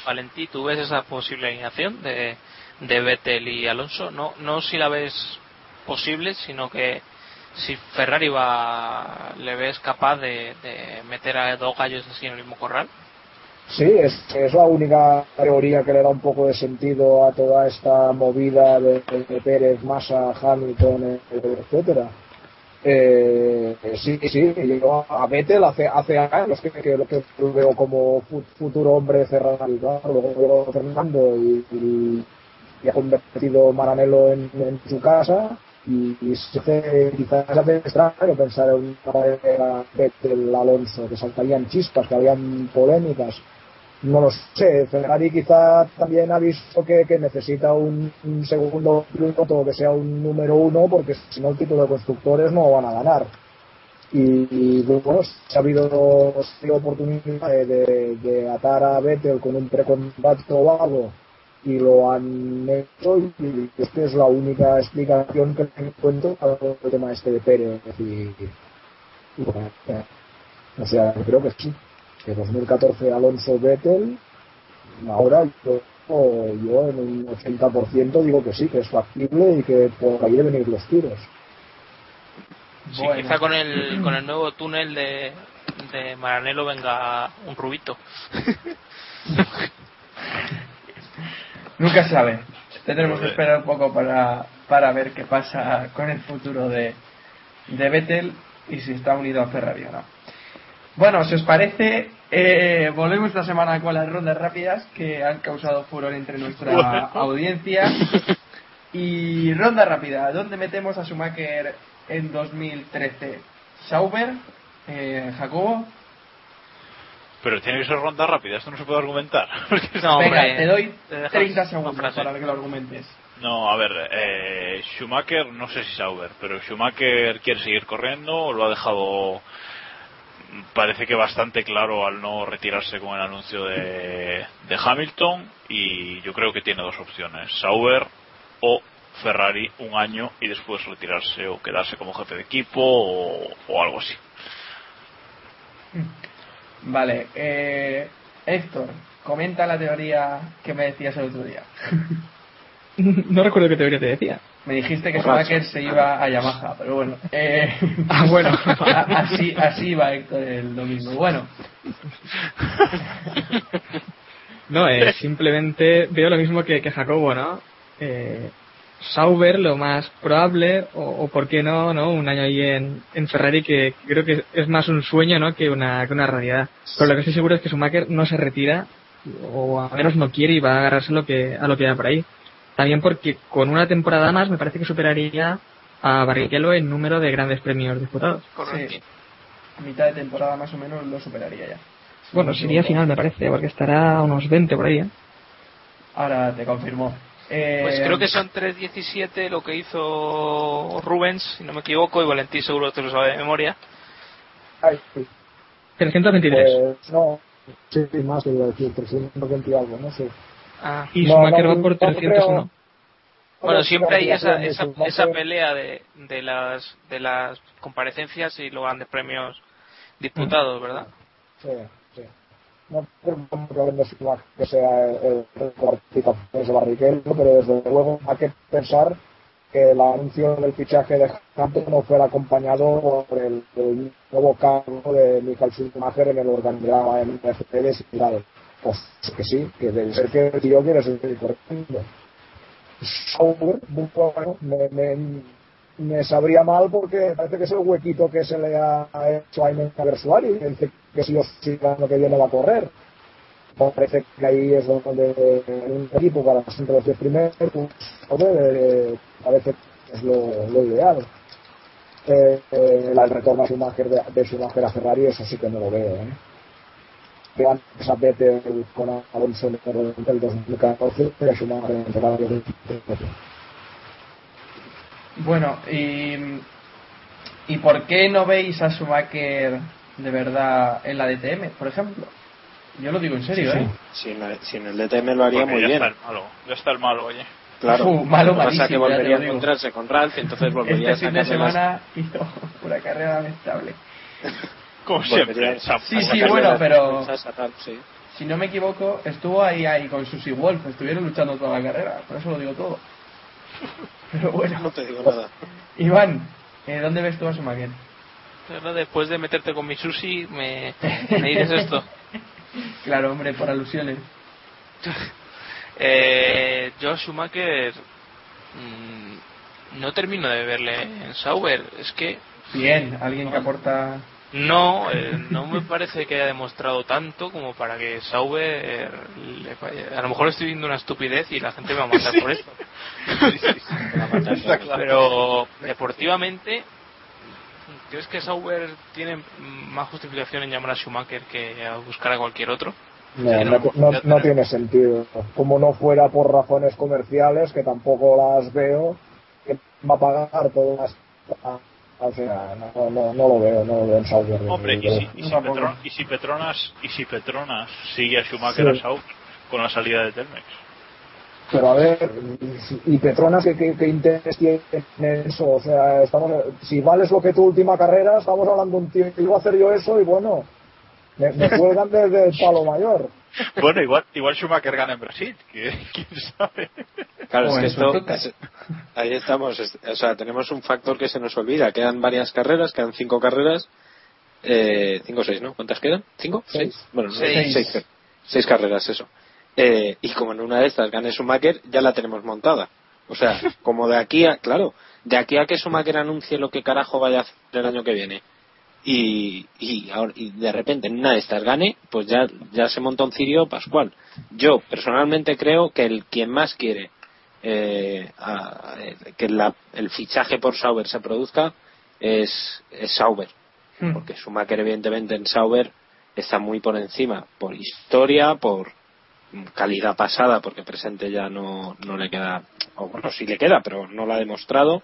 Valentí tú ves esa posible alineación de de Vettel y Alonso no no si la ves posible sino que si Ferrari va le ves capaz de, de meter a dos gallos así en el mismo corral Sí, es, es la única teoría que le da un poco de sentido a toda esta movida de, Pérez, Massa, Hamilton, etcétera. Eh, sí, sí, yo a Vettel hace, hace años que, que, que veo como futuro hombre claro, luego Fernando y, ha convertido Maranello en, su casa y, y se quizás hace extraño pensar en una Vettel Alonso, que saltarían chispas, que habían polémicas no lo sé, Ferrari quizá también ha visto que, que necesita un, un, segundo piloto que sea un número uno, porque si no el título de constructores no van a ganar. Y, y bueno, se ha habido oportunidad de, atar a Vettel con un precontrato o algo y lo han hecho y esta es la única explicación que encuentro para el tema este de Pérez y, o sea, creo que sí que 2014 Alonso Vettel, ahora yo, yo en un 80% digo que sí, que es factible y que por ahí deben ir los tiros. Sí, bueno. quizá con el, con el nuevo túnel de, de Maranello venga un rubito. (laughs) Nunca sabe. Tendremos que esperar un poco para, para ver qué pasa con el futuro de, de Vettel y si está unido a Ferrari o no. Bueno, si os parece, eh, volvemos esta semana con las rondas rápidas que han causado furor entre nuestra audiencia. (laughs) Y ronda rápida, ¿dónde metemos a Schumacher en 2013? ¿Sauber? Eh, ¿Jacobo? Pero tiene que ser ronda rápida, esto no se puede argumentar. (laughs) no, Venga, hombre, te doy 30 segundos para que lo argumentes. No, a ver, eh, Schumacher, no sé si Sauber, pero Schumacher quiere seguir corriendo, lo ha dejado parece que bastante claro al no retirarse con el anuncio de, de, Hamilton y yo creo que tiene dos opciones, Sauber o Ferrari un año y después retirarse o quedarse como jefe de equipo o, o algo así. Vale, eh, Héctor, comenta la teoría que me decías el otro día. (laughs) no recuerdo qué teoría te decía. Me dijiste que Schumacher se iba a Yamaha, pero bueno. Eh, (laughs) ah, bueno. así, así va Héctor el domingo. Bueno. No, eh, (laughs) simplemente veo lo mismo que, que Jacobo, ¿no? Eh, Sauber, lo más probable, o, o, por qué no, ¿no? Un año ahí en, en Ferrari que creo que es más un sueño, ¿no? Que una, que una realidad. Pero lo que estoy seguro es que Schumacher no se retira, o al menos no quiere y va a agarrarse lo que, a lo que hay por ahí. También porque con una temporada más me parece que superaría a Barrichello en número de grandes premios disputados. Sí. A mitad de temporada más o menos lo superaría ya. Bueno, sería final me parece, porque estará a unos 20 por ahí. ¿eh? Ahora te confirmó. Eh... Pues creo que son 3.17 lo que hizo Rubens, si no me equivoco, y Valentín seguro te lo sabe de memoria. Ay, sí. 323. Pues, no, sí, más iba a decir, 320 algo, no sé. Ah, y no, Schumacher no, va por 301. Bueno, siempre hay esa, esa, esa pelea de, de, las, de las comparecencias y los grandes premios disputados, ¿verdad? Sí, sí. No creo que sea el participación de Barrichello, pero desde luego hay que pensar que el anuncio del fichaje de Hamilton no fuera acompañado por el, el nuevo cargo de Michael Schumacher en el organigrama de Mercedes y tal. Pues que sí, que debe ser que el tío quiere ser corriendo. Sauber, bueno, me, me, me, sabría mal porque parece que es el huequito que se le ha hecho a Jaime Versuari y dice que si los el año que viene va a correr. Parece que ahí es donde un equipo para entre los 10 primeros, pues, eh, parece que es lo, lo ideal. Eh, eh, el retorno a Schumacher de, de Schumacher a Ferrari, eso sí que no lo veo. ¿eh? Que antes a Vettel con Alonso en el 2014 y a Schumacher en el 2014. Bueno, y, ¿y por qué no veis a Schumacher de verdad en la DTM, por ejemplo? Yo lo digo en serio, sí, ¿eh? Si en, si en el DTM lo haría Porque muy ya bien. está el malo, ya está el malo, oye. Claro, Uf, malo lo que pasa volvería a encontrarse con Ralph, entonces volvería Este a fin de sacarle las- semana hizo una carrera lamentable. (laughs) Como siempre. Sí, sí, bueno, pero-. Si no me equivoco, estuvo ahí, ahí con Susie Wolf, estuvieron luchando toda la carrera, por eso lo digo todo. (laughs) Pero bueno, No te digo nada. Iván, ¿eh, ¿dónde ves tú a Schumacher? Pero después de meterte con mi sushi, me, (laughs) me dices esto. Claro, hombre, por alusiones. (laughs) Eh, yo Schumacher mm, no termino de verle en Sauber. Es que Bien, alguien que aporta. No, eh, no me parece que haya demostrado tanto como para que Sauber le falle. A lo mejor estoy viendo una estupidez y la gente me va a matar por esto. (laughs) Pero deportivamente, ¿crees que Sauber tiene más justificación en llamar a Schumacher que a buscar a cualquier otro? No, no, no, tiene sentido. Como no fuera por razones comerciales, que tampoco las veo, que va a pagar todas las... O sea, no, no, no lo veo, no lo veo en Sauber. Hombre, y si, y, si. Petron- y si Petronas y si Petronas sigue a Schumacher Sí. a Sauber con la salida de Telmex. Pero a ver, y Petronas, ¿qué, qué, qué interés tiene en eso? O sea, estamos, si vales lo que tu última carrera, estamos hablando de un tío que iba a hacer yo eso y bueno, me, me cuelgan desde el palo mayor. Bueno, igual, igual Schumacher gana en Brasil, que- quién sabe. Claro, es que esto, es- ahí estamos, es- o sea, tenemos un factor que se nos olvida, quedan varias carreras, quedan cinco carreras, eh, cinco o seis, ¿no? ¿Cuántas quedan? ¿Cinco? Seis. Bueno, no, Seis. seis, seis carreras, eso. Eh, y como en una de estas gane Schumacher, ya la tenemos montada. O sea, como de aquí a, claro, de aquí a que Schumacher anuncie lo que carajo vaya a hacer el año que viene y, y, ahora- y de repente en una de estas gane, pues ya, ya se monta un cirio pascual. Yo personalmente creo que el quien más quiere eh, a- eh, que la- el fichaje por Sauber se produzca es, es Sauber. Hmm. Porque Schumacher evidentemente en Sauber está muy por encima, por historia, por calidad pasada, porque presente ya no, no le queda, o bueno, sí le queda, pero no lo ha demostrado.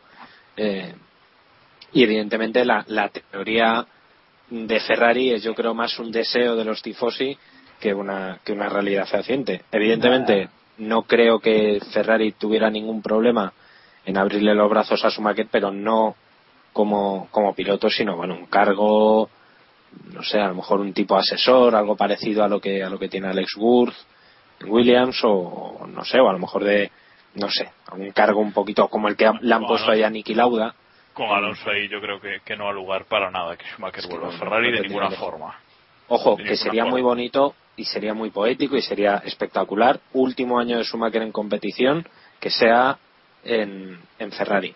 Eh, y evidentemente la, la teoría de Ferrari es yo creo más un deseo de los tifosi que una, que una realidad fehaciente. Evidentemente no creo que Ferrari tuviera ningún problema en abrirle los brazos a Schumacher, pero no como, como piloto, sino bueno, un cargo, no sé, a lo mejor un tipo asesor, algo parecido a lo que, a lo que tiene Alex en Williams, o no sé, o a lo mejor de, no sé, un cargo un poquito como el que le han puesto ahí a Niki Lauda. Con Alonso ahí yo creo que, que no ha lugar para nada que Schumacher vuelva a Ferrari de ninguna forma. Ojo, que sería muy bonito y sería muy poético y sería espectacular. Último año de Schumacher en competición, que sea en, en Ferrari,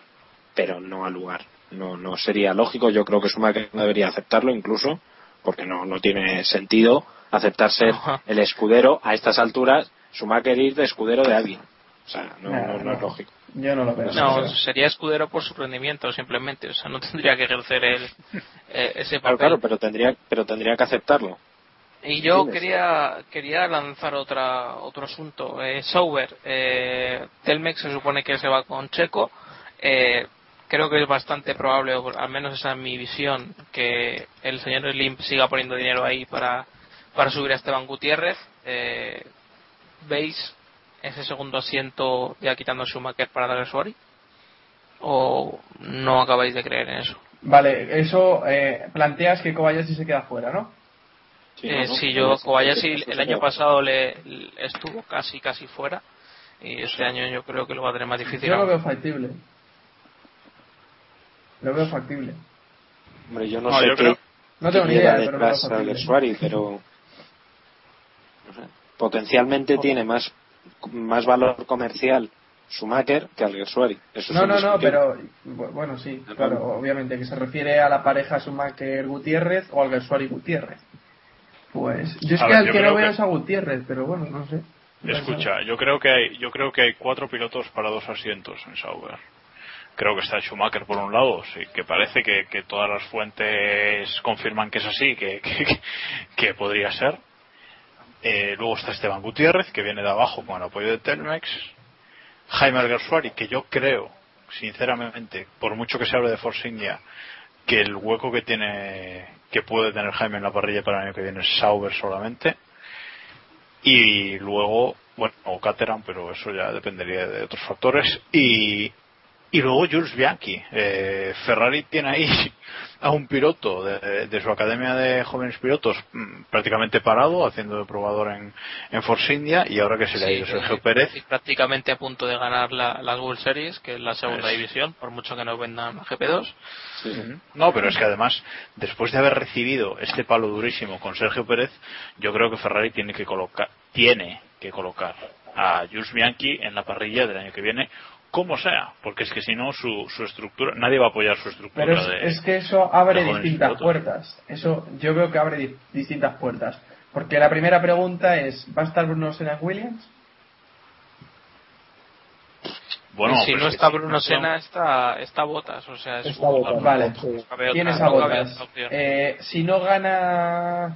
pero no al lugar. No, no sería lógico. Yo creo que Schumacher no debería aceptarlo incluso, porque no, no tiene sentido aceptar ser el escudero a estas alturas. Schumacher ir de escudero de alguien. O sea, no, Nah, no- no es lógico. Yo no lo veo. No, sería escudero por su rendimiento simplemente. O sea, no tendría que ejercer el, (laughs) eh, ese Claro, papel. claro, pero tendría, pero tendría que aceptarlo. Y yo quería quería lanzar otra otro asunto. Eh, Sauber, eh, Telmex se supone que se va con Checo. Eh, creo que es bastante probable, o al menos esa es mi visión, que el señor Slim siga poniendo dinero ahí para, para subir a Esteban Gutiérrez. Eh, ¿Veis ese segundo asiento ya quitando Schumacher para Alguersuari? ¿O no acabáis de creer en eso? Vale, eso eh, planteas que Kobayashi se queda fuera, ¿no? Sí, eh, sí yo Kobayashi el año pasado le, estuvo casi casi fuera y este año yo creo que lo va a tener más difícil. Yo lo veo factible. Lo veo factible. Hombre, yo no, sé qué, no tengo ni idea, pero, pero potencialmente tiene más más valor comercial Schumacher que Alguersuari. Eso no, no, no, pero bueno, sí, claro, obviamente que se refiere a la pareja Schumacher-Gutiérrez o Alguersuari-Gutiérrez. Pues yo es que al que no veo es a Gutiérrez, pero bueno, no sé. Escucha, yo creo que hay, yo creo que hay cuatro pilotos para dos asientos en Sauber. Creo que está Schumacher por un lado, sí, que parece que, que todas las fuentes confirman que es así, que, que, que podría ser. Eh, luego está Esteban Gutiérrez, que viene de abajo con el apoyo de Telmex. Jaime Alguersuari, que yo creo, sinceramente, por mucho que se hable de Force India, que el hueco que tiene, que puede tener Jaime en la parrilla para el año que viene es Sauber solamente. Y luego, bueno, o Caterham, pero eso ya dependería de otros factores. Y, y luego Jules Bianchi. Eh, Ferrari tiene ahí a un piloto de, su academia de jóvenes pilotos mm, prácticamente parado, haciendo de probador en, en Force India, y ahora que se le ha ido Sergio Pérez. prácticamente a punto de ganar la, las World Series, que es la segunda división, por mucho que no vendan GP2. No, pero es que además, después de haber recibido este palo durísimo con Sergio Pérez, yo creo que Ferrari tiene que colocar, tiene que colocar a Jules Bianchi en la parrilla del año que viene como sea, porque es que si no su, su estructura, nadie va a apoyar su estructura. Pero es, que eso abre distintas puertas. Eso yo veo que abre distintas puertas. Porque la primera pregunta es, ¿va a estar Bruno Senna en Williams? Bueno, si no está Bruno Senna, está, está Botas. O sea, es Vale, tienes a Botas. Eh, si no gana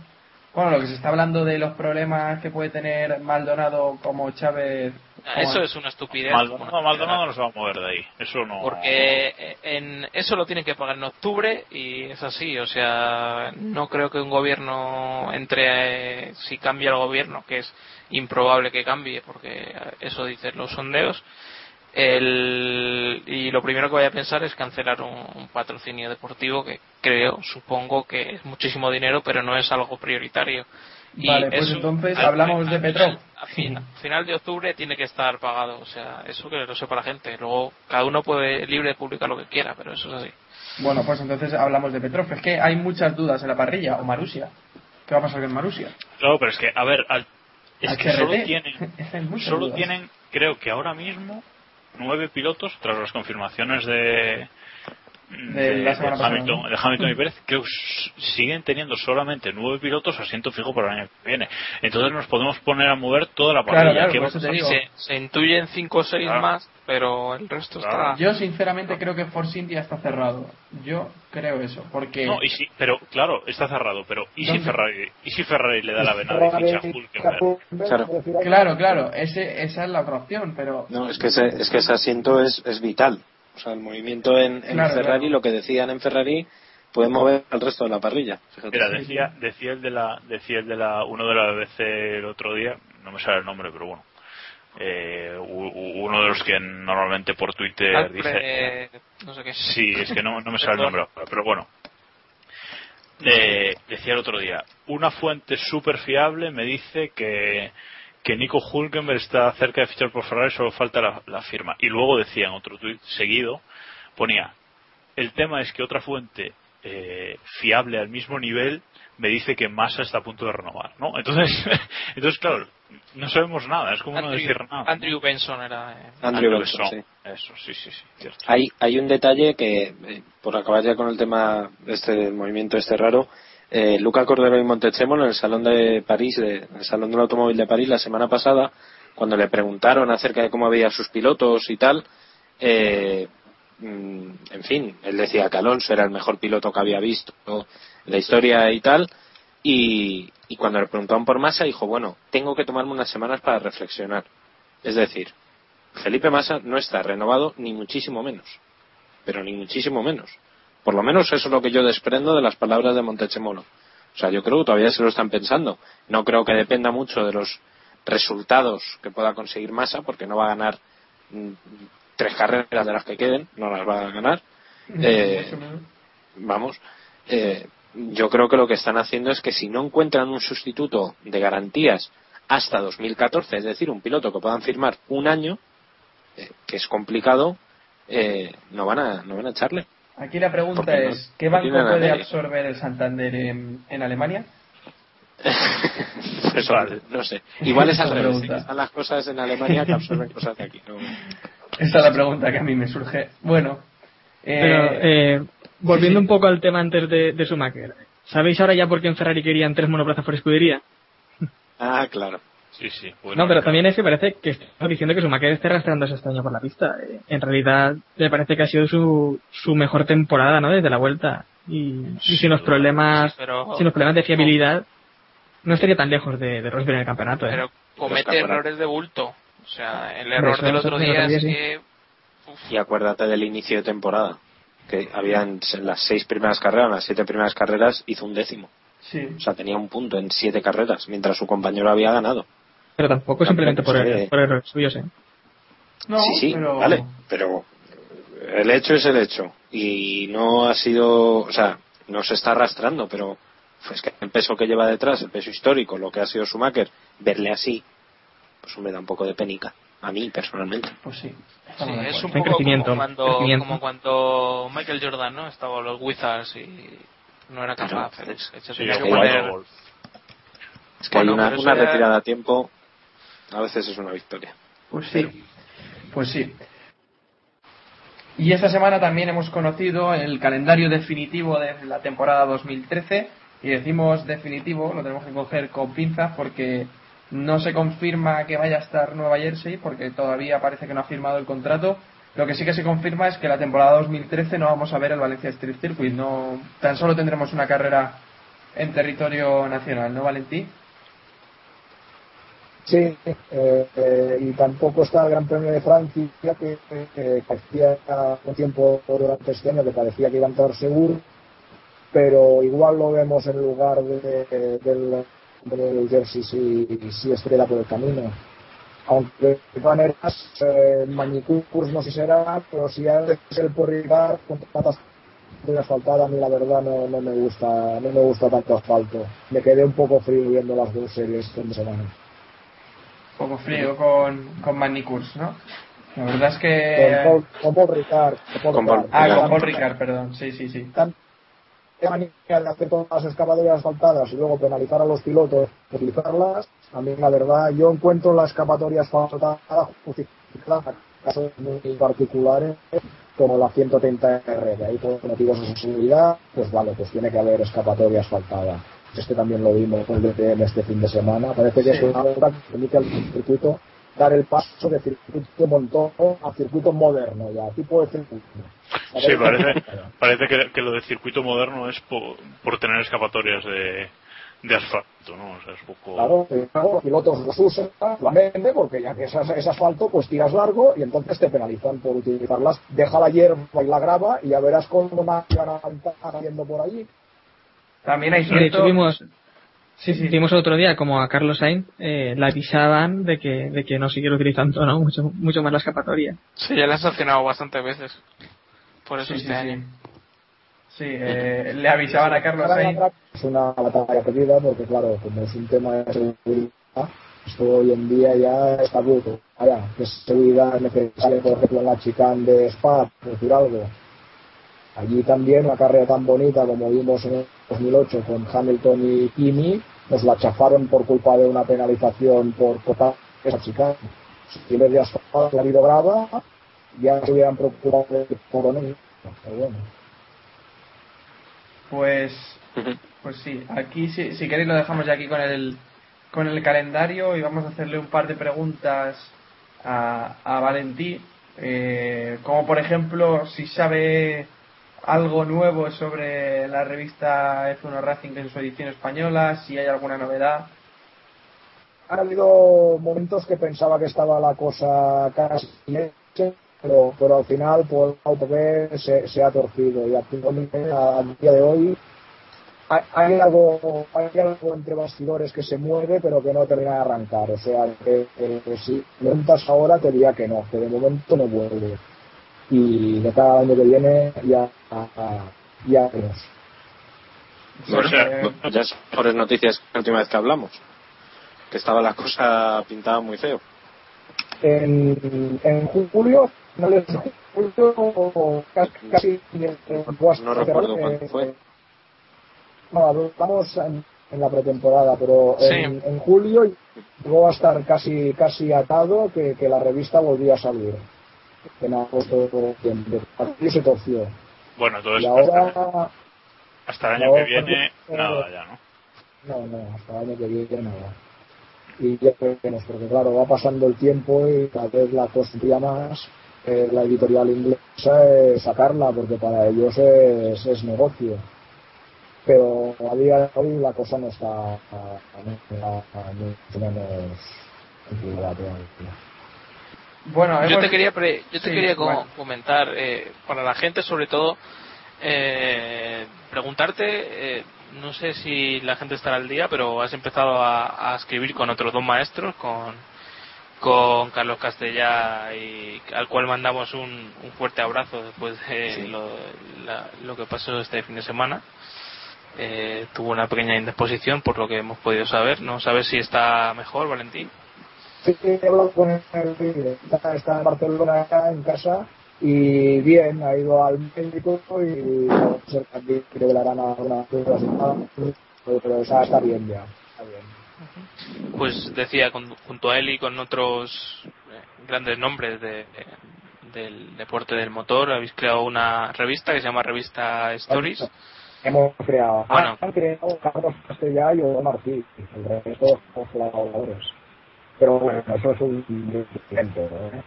bueno, lo que se está hablando de los problemas que puede tener Maldonado como Chávez. Ah, eso es una estupidez. Maldonado, Maldonado no se va a mover de ahí. Eso no. Porque en eso lo tienen que pagar en octubre y es así. O sea, no creo que un gobierno entre. Si cambia el gobierno, que es improbable que cambie, porque eso dicen los sondeos el, y lo primero que voy a pensar es cancelar un, patrocinio deportivo que creo, supongo que es muchísimo dinero, pero no es algo prioritario. Y vale, pues entonces hablamos de Petrov. A final, de octubre tiene que estar pagado, o sea, eso que lo sepa la gente. Luego cada uno puede libre de publicar lo que quiera, pero eso es así. Bueno, pues entonces hablamos de Petrov. Es que hay muchas dudas en la parrilla, o Marusia. ¿Qué va a pasar con Marusia? Claro, pero es que, a ver, es que solo tienen, (laughs) solo tienen, creo que ahora mismo nueve pilotos tras las confirmaciones de de, Hamilton, y Pérez creo que siguen teniendo solamente nueve pilotos asiento fijo para el año que viene. Entonces nos podemos poner a mover toda la parrilla se, intuyen cinco o seis más pero el resto está yo sinceramente creo que Force India está cerrado. Yo creo eso porque no y sí pero claro está cerrado pero y si Ferrari y si Ferrari le da la vena de ficha claro. Claro claro ese, esa es la otra opción pero no es que ese, es que ese asiento es, es vital o sea, el movimiento en, Ferrari, lo que decían en Ferrari, puede mover al resto de la parrilla. Mira, decía, decía el de la, decía el de la, uno de la BBC el otro día, no me sale el nombre, pero bueno. Eh, uno de los que normalmente por Twitter dice no sé qué. sí es que no, no me sale el nombre pero bueno eh, decía el otro día una fuente súper fiable me dice que que Nico Hulkenberg está cerca de fichar por Ferrari, solo falta la, firma. Y luego decía en otro tuit seguido, ponía, el tema es que otra fuente eh, fiable al mismo nivel me dice que Massa está a punto de renovar, ¿no? Entonces, (laughs) entonces claro, no sabemos nada, es como no decir nada. Andrew Benson era. Eh, Andrew, Benson, Sí. Eso, sí, sí, sí. Hay, hay un detalle que, eh, por acabar ya con el tema de este movimiento este raro, eh, Luca Cordero y Montechemolo en el Salón de París, en el Salón del Automóvil de París la semana pasada, cuando le preguntaron acerca de cómo había sus pilotos y tal, eh, mm, en fin, él decía que Alonso era el mejor piloto que había visto en la historia y tal, y, y cuando le preguntaron por Massa dijo, bueno, tengo que tomarme unas semanas para reflexionar. Es decir, Felipe Massa no está renovado ni muchísimo menos, pero ni muchísimo menos. Por lo menos eso es lo que yo desprendo de las palabras de Montechemolo. O sea, yo creo que todavía se lo están pensando. No creo que dependa mucho de los resultados que pueda conseguir Massa, porque no va a ganar mm, tres carreras de las que queden, no las va a ganar. Eh, vamos, eh, yo creo que lo que están haciendo es que si no encuentran un sustituto de garantías hasta 2014, es decir, un piloto que puedan firmar un año, eh, que es complicado, eh, no van a no van a echarle. Aquí la pregunta no- es, ¿qué banco puede absorber el Santander en, en Alemania? (laughs) Pues, no sé. Igual es al revés. pregunta. que Están las cosas en Alemania que absorben cosas de aquí. ¿no? Esa es la pregunta que a mí me surge. Bueno, eh, Pero, eh, volviendo sí, sí. un poco al tema antes de, de Schumacher, ¿sabéis ahora ya por qué en Ferrari querían tres monoplazas por escudería? Ah, claro. Sí, sí. Bueno, no, pero también es que parece que está diciendo que Schumacher esté arrastrándose este año por la pista. Eh, En realidad, me parece que ha sido su, su mejor temporada, ¿no? Desde la vuelta. Y, y sin los problemas, Sí, pero- sin los problemas de fiabilidad, no estaría tan lejos de, de Rosberg en el campeonato, ¿eh? Pero comete errores de bulto. O sea, el error eso- del otro día es sí. que Y acuérdate del inicio de temporada. Que habían en las seis primeras carreras, en las siete primeras carreras, hizo un décimo. sí. O sea, tenía un punto en siete carreras, mientras su compañero había ganado. Pero tampoco simplemente por, Tampoco se- por errores suyos, ¿eh? No, sí, sí, pero... vale, pero el hecho es el hecho. Y no ha sido, o sea, no se está arrastrando, pero es que el peso que lleva detrás, el peso histórico, lo que ha sido Schumacher, verle así, pues me da un poco de penica. A mí, personalmente. Pues sí. Es un poco crecimiento, como cuando, crecimiento. como cuando Michael Jordan no estaba en los Wizards y no era capaz. Claro. Es- sí, tenía que poner-. Es que Bueno, hay una, una retirada a tiempo, a veces es una victoria. Pues sí. Pues sí. Y esta semana también hemos conocido el calendario definitivo de la temporada 2013. Y decimos definitivo, lo tenemos que coger con pinzas porque no se confirma que vaya a estar Nueva Jersey porque todavía parece que no ha firmado el contrato. Lo que sí que se confirma es que la temporada 2013 no vamos a ver el Valencia Street Circuit. No, tan solo tendremos una carrera en territorio nacional, ¿no, Valentí? Sí, eh, y tampoco está el Gran Premio de Francia, que eh, parecía un tiempo durante este año que parecía que iba a entrar seguro, pero igual lo vemos en lugar de, del, del Jersey si, si estrella por el camino. Aunque de maneras, eh, Manicurs no sé si será, pero si ha de ser por rigar con patas de asfaltada, a mí la verdad no, no me gusta no me gusta tanto asfalto. Me quedé un poco frío viendo las dos series este fin de semana. Un poco frío con, con Manicurs, ¿no? La verdad es que... Con Paul, con Paul Ricard. Con Paul Ah, con Paul Ricard, perdón. Sí, sí, sí. Tan- manía de hacer todas las escapatorias asfaltadas y luego penalizar a los pilotos por utilizarlas, a mí la verdad, yo encuentro la escapatoria asfaltada justificada en casos muy particulares como la 130R, de ahí por motivos de seguridad, pues vale, pues tiene que haber escapatoria asfaltada. Este también lo vimos con el DTM este fin de semana. Parece que Sí. es una obra que permite al circuito dar el paso de circuito montón a circuito moderno, ya, tipo de circuito. Sí, parece, parece que, que lo de circuito moderno es por, por tener escapatorias de, de asfalto, ¿no? O sea, es poco... Claro, y luego los pilotos los usan, la venden, porque ya que es, es asfalto, pues tiras largo y entonces te penalizan por utilizarlas. Deja la hierba y la grava y ya verás cómo más van a estar haciendo por allí. También hay De hecho, cierto... vimos, Sí, sí. vimos el otro día como a Carlos Sainz eh, le avisaban de que, de que no siguiera utilizando ¿no? mucho, mucho más la escapatoria. Sí, ya le han sancionado bastantes veces. Por eso Sí, sí, este año. sí. Sí, eh, le avisaban a Carlos Sainz. Es una batalla perdida porque, claro, como es un tema de seguridad, esto hoy en día ya está bruto. Ahora, ¿qué seguridad es necesaria, por ejemplo, en la chicane de Spa, por decir algo? Allí también una carrera tan bonita como vimos en el 2008 con Hamilton y Kimi, nos la chafaron por culpa de una penalización por cortar esa chicane. Si en vez de asfalto ha habido grava, ya se hubieran preocupado de por Pero bueno. Pues, pues sí, aquí si, si queréis lo dejamos ya aquí con el, con el calendario y vamos a hacerle un par de preguntas a, a Valentí, eh, como por ejemplo si sabe algo nuevo sobre la revista F1 Racing en su edición española, si hay alguna novedad. Ha habido momentos que pensaba que estaba la cosa casi pero, pero al final por A o por B se, se ha torcido y actualmente al día de hoy hay, hay algo, hay algo entre bastidores que se mueve, pero que no termina de arrancar. O sea, que, que- que si preguntas ahora, te diría que no, que de momento no vuelve. Y de cada año que viene ya, ya veremos. Bueno, Eh, ya son mejores noticias que la última vez que hablamos. Que estaba la cosa pintada muy feo. en, en julio, finales de julio, casi, casi eh, No recuerdo cuándo fue. No, hablamos en, en la pretemporada, pero en julio llegó a estar casi casi atado que, que la revista volvía a salir. En agosto de septiembre. Aquí se torció. Bueno, Y hasta, ahora, hasta el año que viene, eh, nada ya, ¿no? no, no, hasta el año que viene nada. Y ya veremos, porque claro, va pasando el tiempo y cada vez la empieza más. eh, la editorial inglesa es sacarla, porque para ellos es, es negocio. Pero a día de hoy la cosa no está a mucho menos Bueno, yo te quería pre- yo te Sí, quería bueno. comentar eh, para la gente sobre todo eh, preguntarte eh, no sé si la gente estará al día pero has empezado a, a escribir con otros dos maestros con con Carlos Castellá y al cual mandamos un, un fuerte abrazo después de lo, la- lo que pasó este fin de semana. Eh, tuvo una pequeña indisposición por lo que hemos podido saber. No sabes si está mejor Valentín Sí, he hablado con él, está, está en Barcelona acá en casa y bien, ha ido al médico y creo que le harán tal, pero está, está bien ya. Está bien. pues decía con- junto a él y con otros eh, grandes nombres de, de- del deporte del motor habéis creado una revista que se llama Revista Stories Hemos creado, Bueno. han creado Carlos Castellá y Martí, el resto colaboradores. Pero bueno, eso es un ¿eh?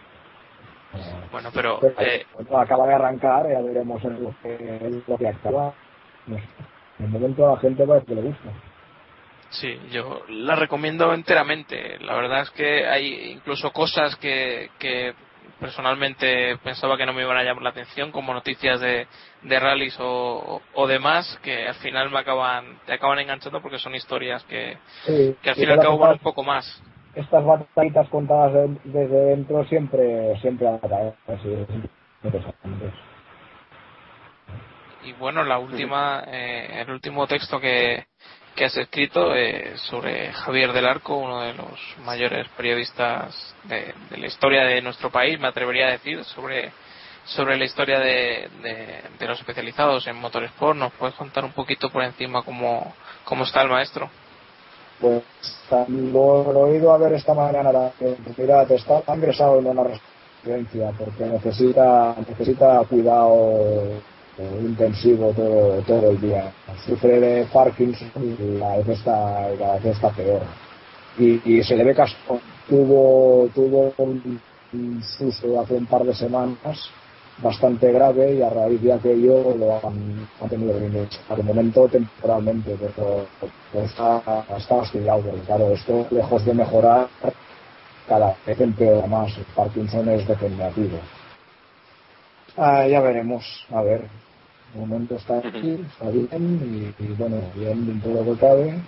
bueno pero Pero, eh, bueno, acaba de arrancar, ya veremos en lo que, en lo que acaba. No sé. En el momento a la gente parece que le gusta. sí yo la recomiendo enteramente la verdad es que hay incluso cosas que, que personalmente pensaba que no me iban a llamar la atención como noticias de, de rallies o, o demás que al final me acaban te acaban enganchando porque son historias que, Sí, que al fin y al cabo van un poco más Estas batallitas contadas de- desde dentro siempre, siempre interesantes. Y bueno, la última, eh, el último texto que, que has escrito eh, sobre Javier del Arco, uno de los mayores periodistas de, la historia de nuestro país, me atrevería a decir, sobre, sobre la historia de, los especializados en motorsport. ¿Nos puedes contar un poquito por encima cómo, cómo está el maestro? Pues lo, he ido a ver esta mañana. que, Mira, te está ingresado en una residencia porque necesita, necesita cuidado eh, intensivo todo, todo el día. Sufre de Parkinson y cada vez está, cada vez peor. Y, y se le ve caso. Tuvo, tuvo un, un susto hace un par de semanas bastante grave y a raíz de aquello lo han, han tenido que. De momento temporalmente, pero, pero está, está hostiado, porque claro, esto lejos de mejorar cada vez empeora más. El Parkinson es degenerativo. Ah, ya veremos, a ver. De momento está aquí, está bien y, y bueno, bien dentro de lo que cabe.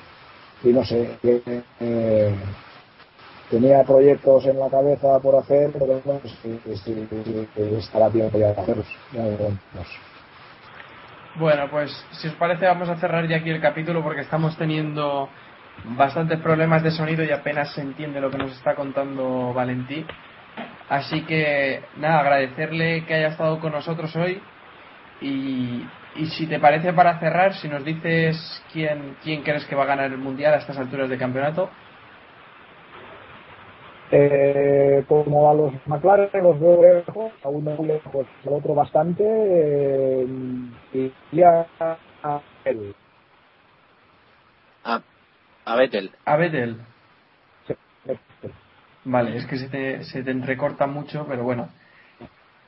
Y no sé, que, eh, tenía proyectos en la cabeza por hacer, pero sí, sí, estará tiempo ya de hacerlos. Bueno, pues si os parece vamos a cerrar ya aquí el capítulo porque estamos teniendo bastantes problemas de sonido y apenas se entiende lo que nos está contando Valentí. Así que nada, agradecerle que haya estado con nosotros hoy y, y si te parece para cerrar, si nos dices quién, quién crees que va a ganar el Mundial a estas alturas del campeonato. Eh, como a los McLaren los veo lejos, a uno muy lejos, al otro bastante, eh, y ya a él. A, a Vettel. A Vettel. Vale, es que se te, se te entrecorta mucho, pero bueno.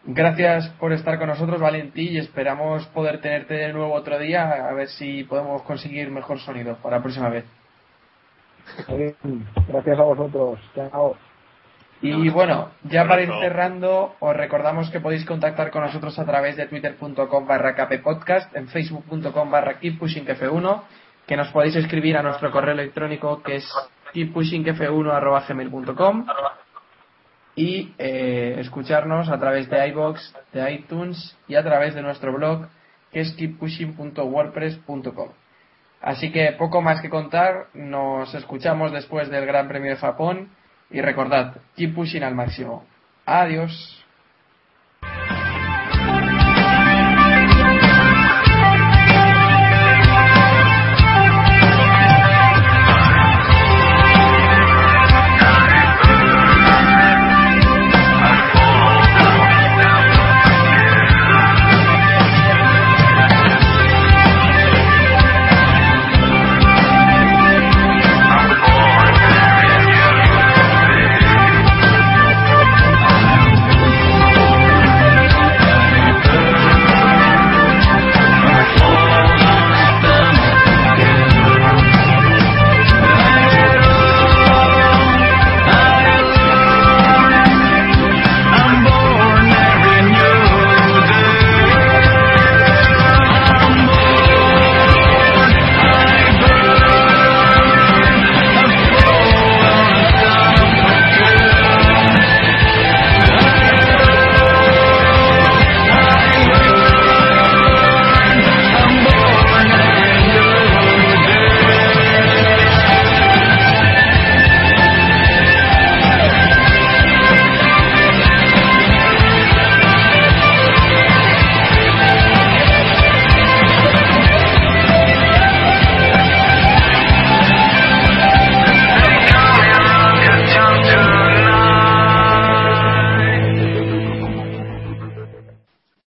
Gracias por estar con nosotros, Valentí, y esperamos poder tenerte de nuevo otro día, a ver si podemos conseguir mejor sonido para la próxima vez. Gracias a vosotros. Chao. Y bueno, ya para ir cerrando, os recordamos que podéis contactar con nosotros a través de twitter.com barra kppodcast, en facebook.com barra keeppushingf1, que nos podéis escribir a nuestro correo electrónico que es keeppushingf1 y eh, escucharnos a través de iBox, de iTunes y a través de nuestro blog que es keeppushing.wordpress.com. Así que poco más que contar, nos escuchamos después del Gran Premio de Japón y recordad, keep pushing al máximo. Adiós.